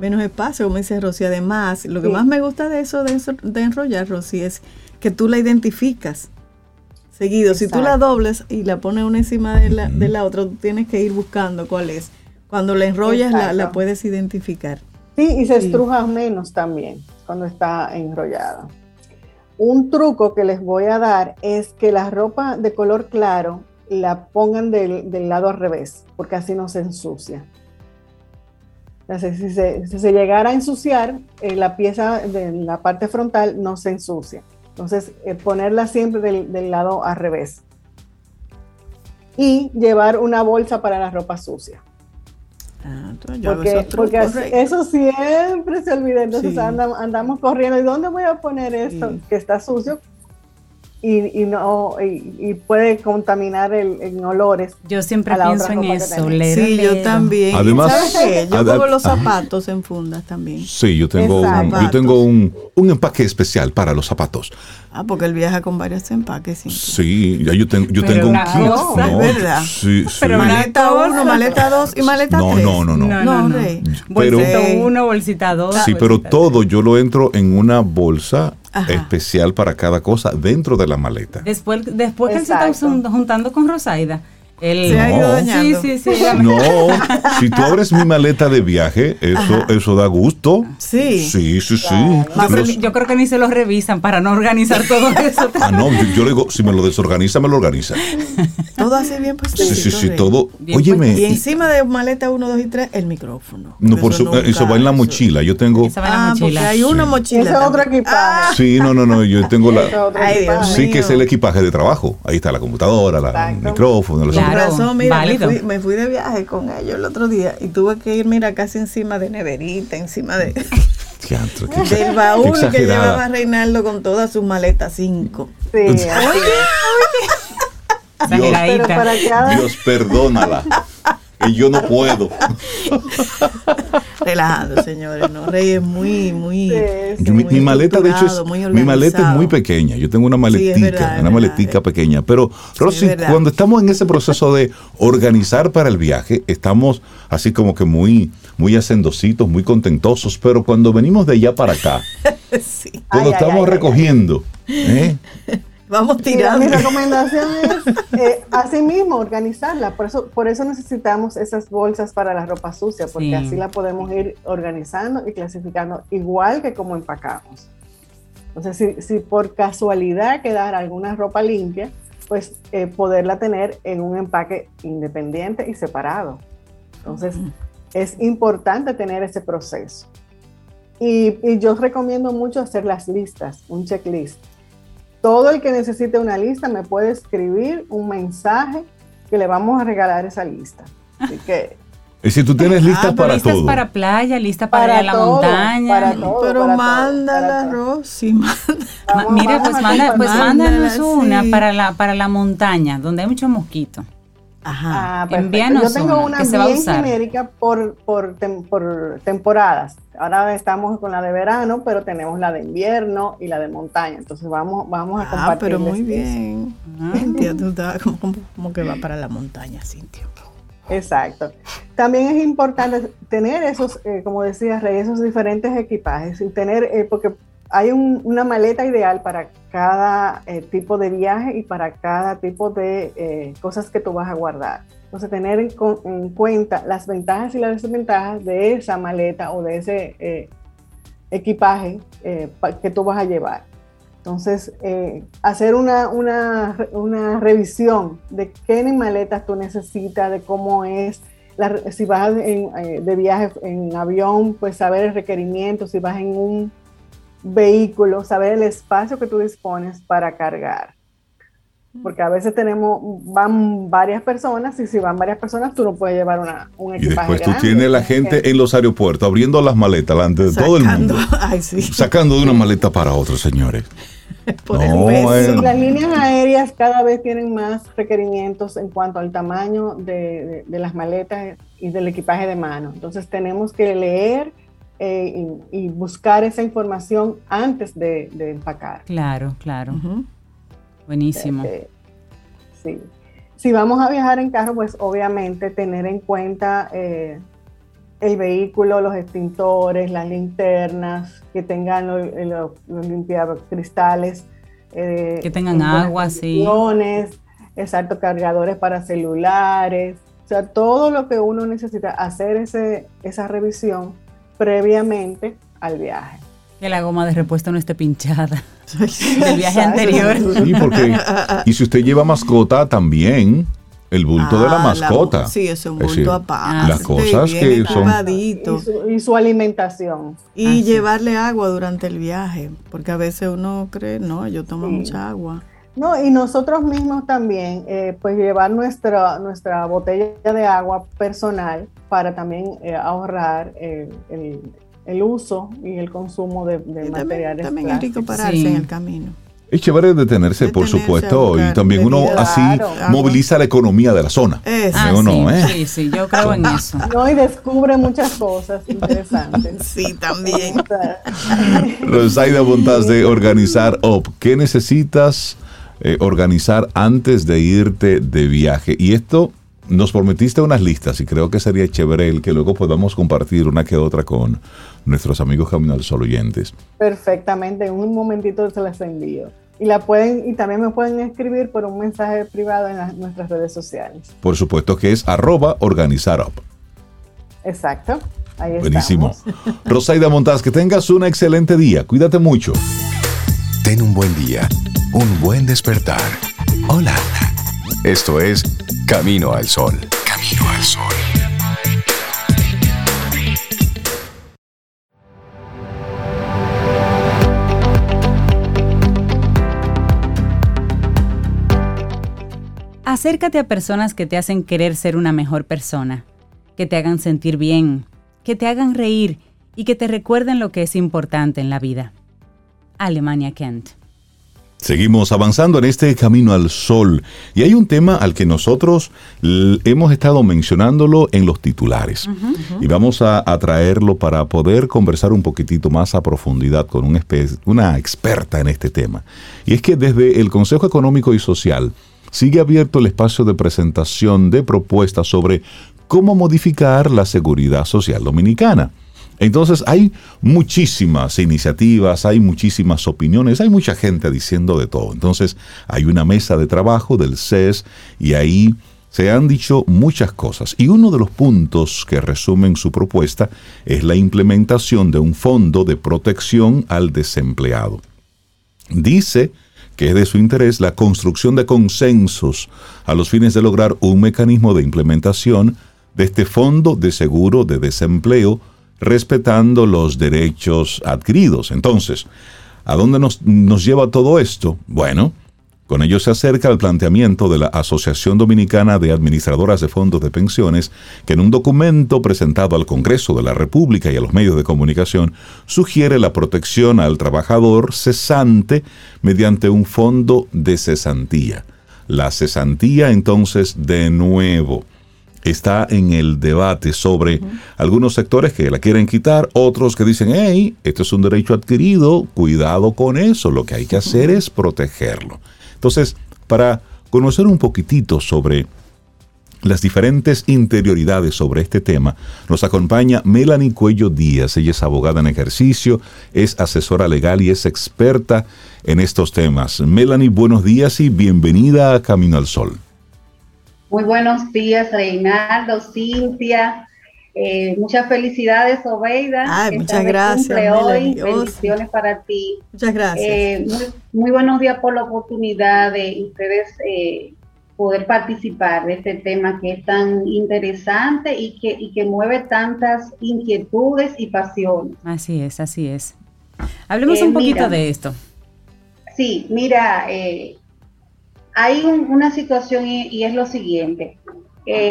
menos espacio, como dice Rosy. Además, lo que más me gusta de eso, de, de enrollar, Rosy, es que tú la identificas seguido. Si tú la dobles y la pones una encima de la, de la otra, tú tienes que ir buscando cuál es. Cuando la enrollas, la, puedes identificar. Sí, y se estruja menos también cuando está enrollada. Un truco que les voy a dar es que la ropa de color claro la pongan del, lado al revés, porque así no se ensucia. Entonces, si se, si se llegara a ensuciar, eh, la pieza de la parte frontal no se ensucia. Entonces, eh, ponerla siempre del, lado al revés. Y llevar una bolsa para la ropa sucia. Ah, porque, porque eso siempre se olvida. Entonces andamos, corriendo. ¿Y dónde voy a poner esto que está sucio? Y, no y, puede contaminar el, en olores. Yo siempre pienso en eso, Sí, yo también. Además, Yo pongo los zapatos en fundas también. Sí, yo tengo, un, yo tengo un, un, empaque especial para los zapatos. Ah, porque él viaja con varios empaques. Sí, ya yo tengo, yo tengo un kit. No, es verdad. Sí, sí. Pero maleta 1, maleta 2 y maleta 3. No, no, no. No, no, no. Bolsita 1, bolsita 2. Sí, pero todo yo lo entro en una bolsa especial para cada cosa dentro de la maleta. Después, después que él se está juntando con Rosaida, el, se ha ido dañando. Sí, sí, sí. No, si tú abres mi maleta de viaje, eso, eso da gusto. Sí. Sí, sí, sí. yo creo que ni se lo revisan para no organizar todo eso. ah, no, yo, le digo, si me lo desorganiza, me lo organiza. Todo hace bien pues Sí, sí, sí, todo. Óyeme. Y encima de maleta 1, 2 y 3, el micrófono. No, por eso, eso va en la mochila. Yo tengo. ah, porque hay una mochila. Ese es otro equipaje. Ah. Sí, no, no, no. Yo tengo la. sí, que es el equipaje de trabajo. Ahí está la computadora, el micrófono, los razón, mira, me fui, de viaje con ellos el otro día y tuve que ir, mira, casi encima de neverita, encima de del baúl que llevaba Reinaldo con todas sus maletas, cinco. Sí, oye, Dios perdónala y yo no puedo. Relajando, señores, ¿no? Rey es muy, muy. mi, maleta, de hecho, es, mi maleta es muy pequeña. Yo tengo una maletica, una maletica pequeña. Pero, Rosy, cuando estamos en ese proceso de organizar para el viaje, estamos así como que muy, muy hacendositos, muy contentosos. Pero cuando venimos de allá para acá, cuando estamos recogiendo, ¿eh? Vamos tirando. mi recomendación es, eh, así mismo, organizarla. Por eso, por eso necesitamos esas bolsas para la ropa sucia, porque así la podemos ir organizando y clasificando igual que como empacamos. Entonces, si, si por casualidad quedara alguna ropa limpia, pues eh, poderla tener en un empaque independiente y separado. Entonces, es importante tener ese proceso. Y, y yo recomiendo mucho hacer las listas, un checklist todo el que necesite una lista me puede escribir un mensaje que le vamos a regalar esa lista. Así que y si tú tienes listas ah, para listas todo. para playa, lista para, la montaña. Para todo, Pero mándala, Rosy. Mira, pues, manda, pues mándanos una para la, para la montaña, donde hay muchos mosquitos. Ajá. Ah, Yo tengo una, bien genérica por, por, por, temporadas. Ahora estamos con la de verano, pero tenemos la de invierno y la de montaña. Entonces vamos, vamos a compartir. Ah, pero muy bien. Cintia, tú estás como, que va para la montaña, Cintia. Exacto. También es importante tener esos, eh, como decía Rey, esos diferentes equipajes y tener, eh, porque hay una maleta ideal para cada eh, tipo de viaje y para cada tipo de eh, cosas que tú vas a guardar. Entonces, tener en, cuenta las ventajas y las desventajas de esa maleta o de ese eh, equipaje que tú vas a llevar. Entonces, hacer una, una, una, revisión de qué maletas tú necesitas, de cómo es, si vas de viaje en avión, pues saber el requerimiento, si vas en un vehículo, saber el espacio que tú dispones para cargar. Porque a veces tenemos, van varias personas y si van varias personas tú no puedes llevar una, un equipaje. Y después tú tienes la gente en los aeropuertos abriendo las maletas delante de todo el mundo. Sacando de una maleta para otra, señores. las líneas aéreas cada vez tienen más requerimientos en cuanto al tamaño de las maletas y del equipaje de mano. Entonces tenemos que leer eh, y, buscar esa información antes de, empacar. Claro, claro. Buenísimo. Este, sí. Si vamos a viajar en carro, pues obviamente tener en cuenta eh, el vehículo, los extintores, las linternas, que tengan los, los, cristales. Eh, que tengan agua, sí. Exacto, cargadores para celulares. O sea, todo lo que uno necesita hacer ese, esa revisión previamente al viaje. Que la goma de repuesto no esté pinchada del viaje anterior. Sí, porque y si usted lleva mascota también el bulto de la ah, mascota. sí, es un bulto aparte. las cosas que son y su, y su, alimentación. Y llevarle agua durante el viaje, porque a veces uno cree, no, yo tomo mucha agua. No, y nosotros mismos también, eh, pues llevar nuestra, nuestra botella de agua personal para también eh, ahorrar eh, el, uso y el consumo de, materiales También, es rico pararse en el camino. Es chévere detenerse, por supuesto, y también uno así moviliza la economía de la zona. Ah, sí, sí, yo creo en eso. No, y descubre muchas cosas interesantes. sí, también. Rosaida Montaz de Organizar OP, ¿qué necesitas? Eh, organizar antes de irte de viaje. Y esto nos prometiste unas listas y creo que sería chévere el que luego podamos compartir una que otra con nuestros amigos Camino al Sol oyentes. Perfectamente, en un momentito se las envío. Y la pueden y también me pueden escribir por un mensaje privado en nuestras redes sociales. Por supuesto que es arroba organizarup. Exacto. Ahí Buenísimo. Rosaida Montaz, que tengas un excelente día. Cuídate mucho. Ten un buen día un buen despertar. Hola. Esto es Camino al Sol. Camino al Sol. Acércate a personas que te hacen querer ser una mejor persona, que te hagan sentir bien, que te hagan reír y que te recuerden lo que es importante en la vida. Alemania Kent. Seguimos avanzando en este camino al sol y hay un tema al que nosotros hemos estado mencionándolo en los titulares y vamos a, traerlo para poder conversar un poquitito más a profundidad con un una experta en este tema. Y es que desde el Consejo Económico y Social sigue abierto el espacio de presentación de propuestas sobre cómo modificar la seguridad social dominicana. Entonces hay muchísimas iniciativas, hay muchísimas opiniones, hay mucha gente diciendo de todo. Entonces hay una mesa de trabajo del CES y ahí se han dicho muchas cosas. Y uno de los puntos que resumen su propuesta es la implementación de un fondo de protección al desempleado. Dice que es de su interés la construcción de consensos a los fines de lograr un mecanismo de implementación de este fondo de seguro de desempleo respetando los derechos adquiridos. Entonces, ¿a dónde nos, lleva todo esto? Bueno, con ello se acerca el planteamiento de la Asociación Dominicana de Administradoras de Fondos de Pensiones, que en un documento presentado al Congreso de la República y a los medios de comunicación sugiere la protección al trabajador cesante mediante un fondo de cesantía. La cesantía entonces de nuevo está en el debate sobre algunos sectores que la quieren quitar, otros que dicen, hey, esto es un derecho adquirido, cuidado con eso, lo que hay que hacer es protegerlo. Entonces, para conocer un poquitito sobre las diferentes interioridades sobre este tema, nos acompaña Melanie Cuello Díaz. Ella es abogada en ejercicio, es asesora legal y es experta en estos temas. Melanie, buenos días y bienvenida a Camino al Sol. Muy buenos días, Reinaldo, Cintia. Eh, muchas felicidades, Obeida. Ay, muchas gracias. Hoy. Bendiciones para ti. Muchas gracias. Eh, muy, buenos días por la oportunidad de ustedes eh, poder participar de este tema que es tan interesante y que, y que mueve tantas inquietudes y pasiones. Así es, así es. Hablemos un poquito de esto. Sí, mira, hay una situación y, es lo siguiente.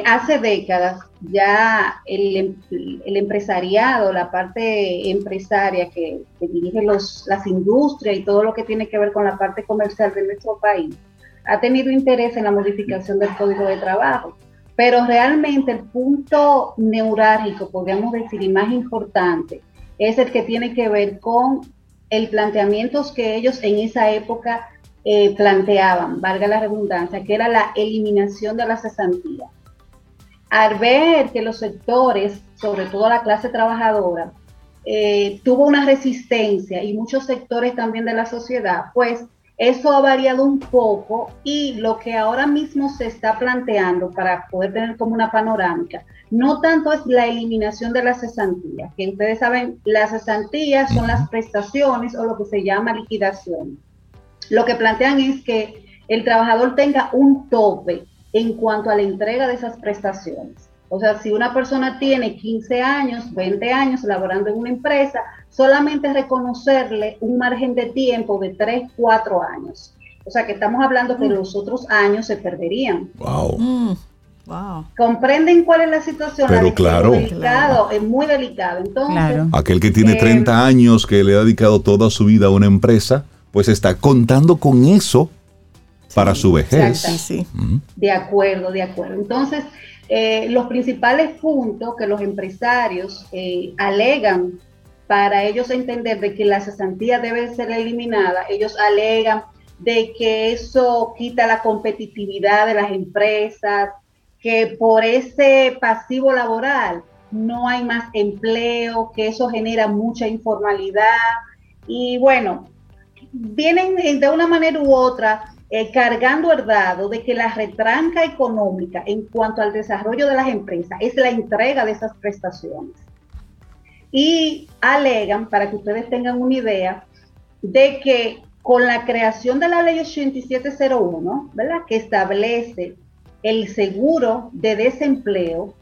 hace décadas ya el, empresariado, la parte empresaria que, dirige los, las industrias y todo lo que tiene que ver con la parte comercial de nuestro país, ha tenido interés en la modificación del código de trabajo. Pero realmente el punto neurálgico, podríamos decir, y más importante, es el que tiene que ver con el planteamiento que ellos en esa época eh, planteaban, valga la redundancia, que era la eliminación de la cesantía al ver que los sectores, sobre todo la clase trabajadora, eh, tuvo una resistencia y muchos sectores también de la sociedad, pues eso ha variado un poco y lo que ahora mismo se está planteando para poder tener como una panorámica, no tanto es la eliminación de la cesantía, que ustedes saben, las cesantías son las prestaciones o lo que se llama liquidación. Lo que plantean es que el trabajador tenga un tope en cuanto a la entrega de esas prestaciones. O sea, si una persona tiene 15 años, 20 años laborando en una empresa, solamente reconocerle un margen de tiempo de 3, 4 años. O sea, que estamos hablando que mm. los otros años se perderían. Wow. Mm, wow. ¿Comprenden cuál es la situación? Pero claro. Es, delicado, es muy delicado. Entonces, Aquel que tiene 30 eh, años, que le ha dedicado toda su vida a una empresa, pues está contando con eso para su vejez. Sí, De acuerdo, de acuerdo. Entonces, eh, los principales puntos que los empresarios eh, alegan para ellos entender de que la cesantía debe ser eliminada, ellos alegan de que eso quita la competitividad de las empresas, que por ese pasivo laboral no hay más empleo, que eso genera mucha informalidad. Y bueno, vienen de una manera u otra eh, cargando el dado de que la retranca económica en cuanto al desarrollo de las empresas es la entrega de esas prestaciones. Y alegan, para que ustedes tengan una idea, de que con la creación de la ley 8701, ¿verdad? que establece el seguro de desempleo,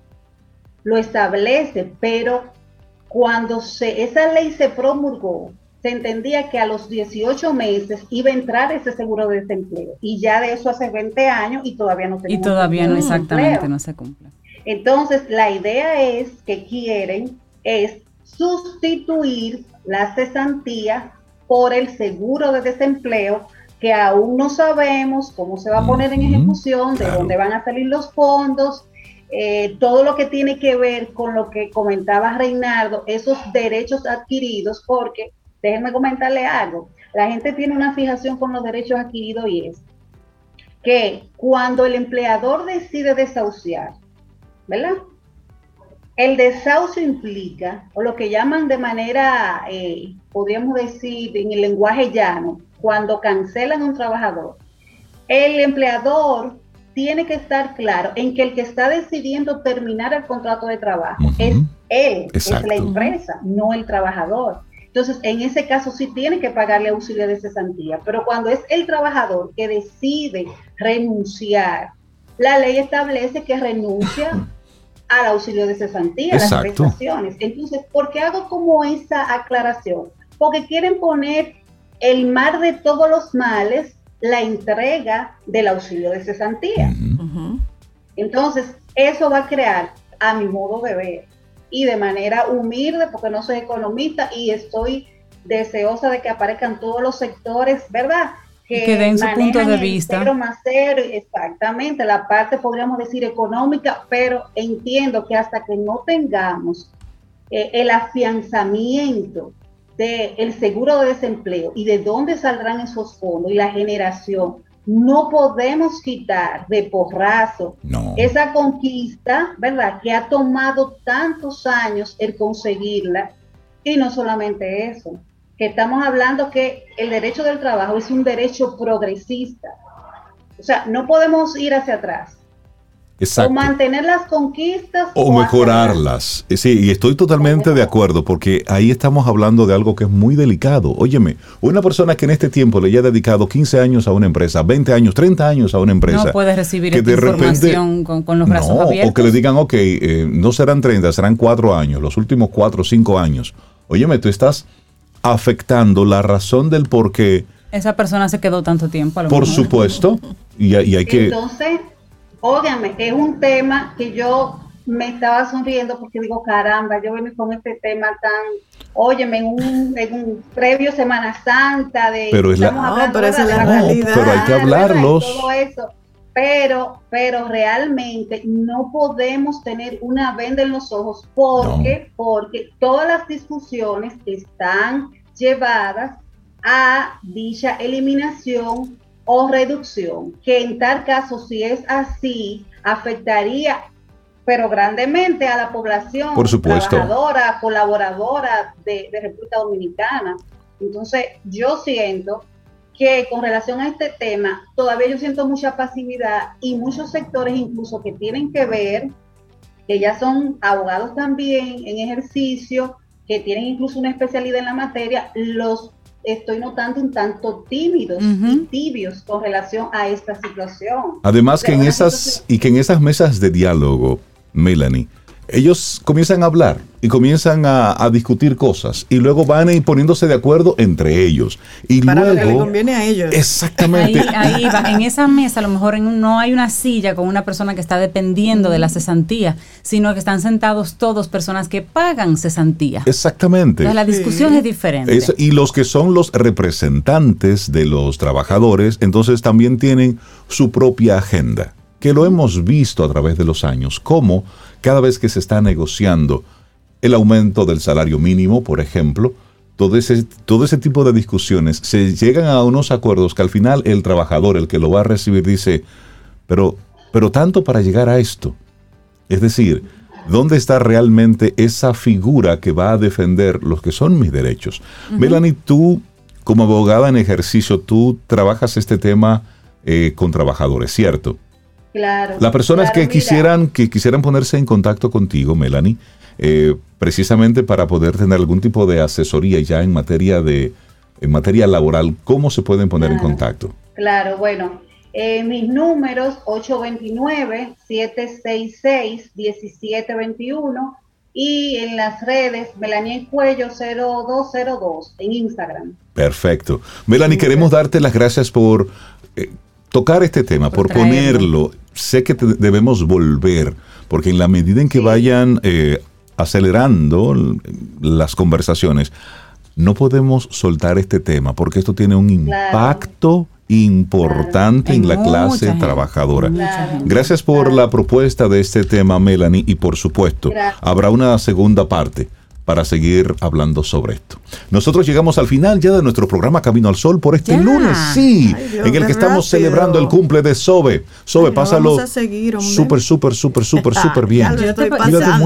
lo establece, pero cuando se, esa ley se promulgó, se entendía que a los 18 meses iba a entrar ese seguro de desempleo. Y ya de eso hace 20 años y todavía no se Y todavía no exactamente no se cumple. Entonces, la idea es que quieren es sustituir la cesantía por el seguro de desempleo que aún no sabemos cómo se va a poner en ejecución, de dónde van a salir los fondos, eh, todo lo que tiene que ver con lo que comentaba Reinaldo, esos derechos adquiridos, porque déjenme comentarle algo. La gente tiene una fijación con los derechos adquiridos y es que cuando el empleador decide desahuciar, ¿verdad? El desahucio implica, o lo que llaman de manera, eh, podríamos decir en el lenguaje llano, cuando cancelan a un trabajador, el empleador tiene que estar claro en que el que está decidiendo terminar el contrato de trabajo es él, es la empresa, no el trabajador. Entonces, en ese caso sí tiene que pagarle auxilio de cesantía, pero cuando es el trabajador que decide renunciar, la ley establece que renuncia al auxilio de cesantía, a las prestaciones. Entonces, ¿por qué hago como esa aclaración? Porque quieren poner el mar de todos los males la entrega del auxilio de cesantía. Entonces, eso va a crear, a mi modo de ver, y de manera humilde, porque no soy economista y estoy deseosa de que aparezcan todos los sectores, ¿verdad? que, den su punto de vista. más exactamente, la parte podríamos decir económica, pero entiendo que hasta que no tengamos eh, el afianzamiento del seguro de desempleo y de dónde saldrán esos fondos y la generación, no podemos quitar de porrazo esa conquista, ¿verdad? Que ha tomado tantos años el conseguirla. Y no solamente eso, que estamos hablando que el derecho del trabajo es un derecho progresista. O sea, no podemos ir hacia atrás. Exacto. O mantener las conquistas. O, mejorarlas. Sí, y estoy totalmente de acuerdo porque ahí estamos hablando de algo que es muy delicado. Óyeme, una persona que en este tiempo le haya dedicado 15 años a una empresa, 20 años, 30 años a una empresa. No puede recibir esta información con, los brazos abiertos. O que le digan, ok, eh, no serán 30, serán 4 años, los últimos 4 o 5 años. Óyeme, tú estás afectando la razón del por qué. Esa persona se quedó tanto tiempo. por supuesto. Y, y hay que. Entonces Óigame, es un tema que yo me estaba sonriendo porque digo, caramba, yo vengo con este tema tan, óyeme, en un, en un previo Semana Santa, de pero es la, pero, es la realidad. pero hay que hablarlos. Todo eso. Pero, pero realmente no podemos tener una venda en los ojos porque, porque todas las discusiones están llevadas a dicha eliminación o reducción, que en tal caso, si es así, afectaría, pero grandemente a la población Por supuesto. trabajadora, colaboradora de, República Dominicana. Entonces, yo siento que con relación a este tema, todavía yo siento mucha pasividad y muchos sectores incluso que tienen que ver, que ya son abogados también en ejercicio, que tienen incluso una especialidad en la materia, los estoy notando un tanto tímidos y tibios con relación a esta situación. Además que en esas y que en esas mesas de diálogo, Melanie, ellos comienzan a hablar y comienzan a, discutir cosas y luego van a ir poniéndose de acuerdo entre ellos. Y Para luego, lo que le conviene a ellos. Exactamente. Ahí, va. En esa mesa a lo mejor no hay una silla con una persona que está dependiendo de la cesantía, sino que están sentados todos personas que pagan cesantía. Exactamente. la discusión es diferente. y los que son los representantes de los trabajadores, entonces también tienen su propia agenda, que lo hemos visto a través de los años, como cada vez que se está negociando el aumento del salario mínimo, por ejemplo, todo ese, todo ese tipo de discusiones, se llegan a unos acuerdos que al final el trabajador, el que lo va a recibir, dice, pero, pero tanto para llegar a esto. Es decir, ¿dónde está realmente esa figura que va a defender los que son mis derechos? Melanie, tú como abogada en ejercicio, tú trabajas este tema eh, con trabajadores, ¿cierto? Claro. Las personas que quisieran que quisieran ponerse en contacto contigo, Melanie, eh, precisamente para poder tener algún tipo de asesoría ya en materia de en materia laboral, ¿cómo se pueden poner en contacto? Claro, bueno, eh, mis números 829-766-1721 y en las redes Melanie Cuello 0202 en Instagram. Perfecto. Melanie, queremos darte las gracias por eh, tocar este tema, por, ponerlo. Sé que debemos volver, porque en la medida en que vayan eh, acelerando las conversaciones, no podemos soltar este tema, porque esto tiene un impacto importante en la clase trabajadora. Gracias por la propuesta de este tema, Melanie, y por supuesto, habrá una segunda parte para seguir hablando sobre esto. Nosotros llegamos al final ya de nuestro programa Camino al Sol por este lunes, sí, en el que estamos celebrando el cumple de Sobe. Sobe, pásalo súper, súper, súper, súper, súper bien. Yo, te,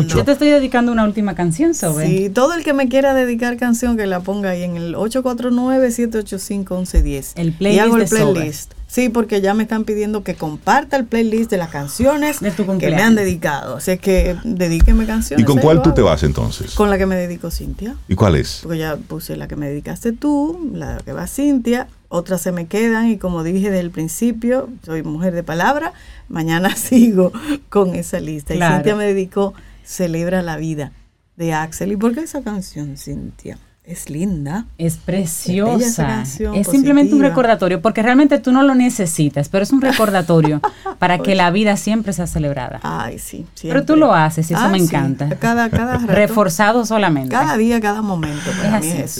yo te estoy dedicando una última canción, Sobe. Sí, todo el que me quiera dedicar canción que la ponga ahí en el 849-785-1110. El playlist. Y hago el playlist. Sí, porque ya me están pidiendo que comparta el playlist de las canciones que me han dedicado. Así que dedíqueme canciones. ¿Y con cuál tú te vas entonces? Con la que me dedico Cintia. ¿Y cuál es? Porque ya puse la que me dedicaste tú, la que va Cintia, otras se me quedan y como dije desde el principio, soy mujer de palabra, mañana sigo con esa lista. Y Cintia me dedicó Celebra la vida de Axel. ¿Y por qué esa canción, Cintia? Es linda. Es preciosa. Es, simplemente un recordatorio, porque realmente tú no lo necesitas, pero es un recordatorio para que la vida siempre sea celebrada. Ay, sí. Pero tú lo haces y eso me encanta. Cada, cada Reforzado solamente. Cada día, cada momento.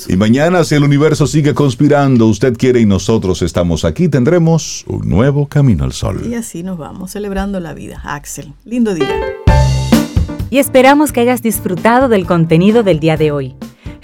Y mañana, si el universo sigue conspirando, usted quiere y nosotros estamos aquí, tendremos un nuevo camino al sol. Y así nos vamos, celebrando la vida. Axel, lindo día. Y esperamos que hayas disfrutado del contenido del día de hoy.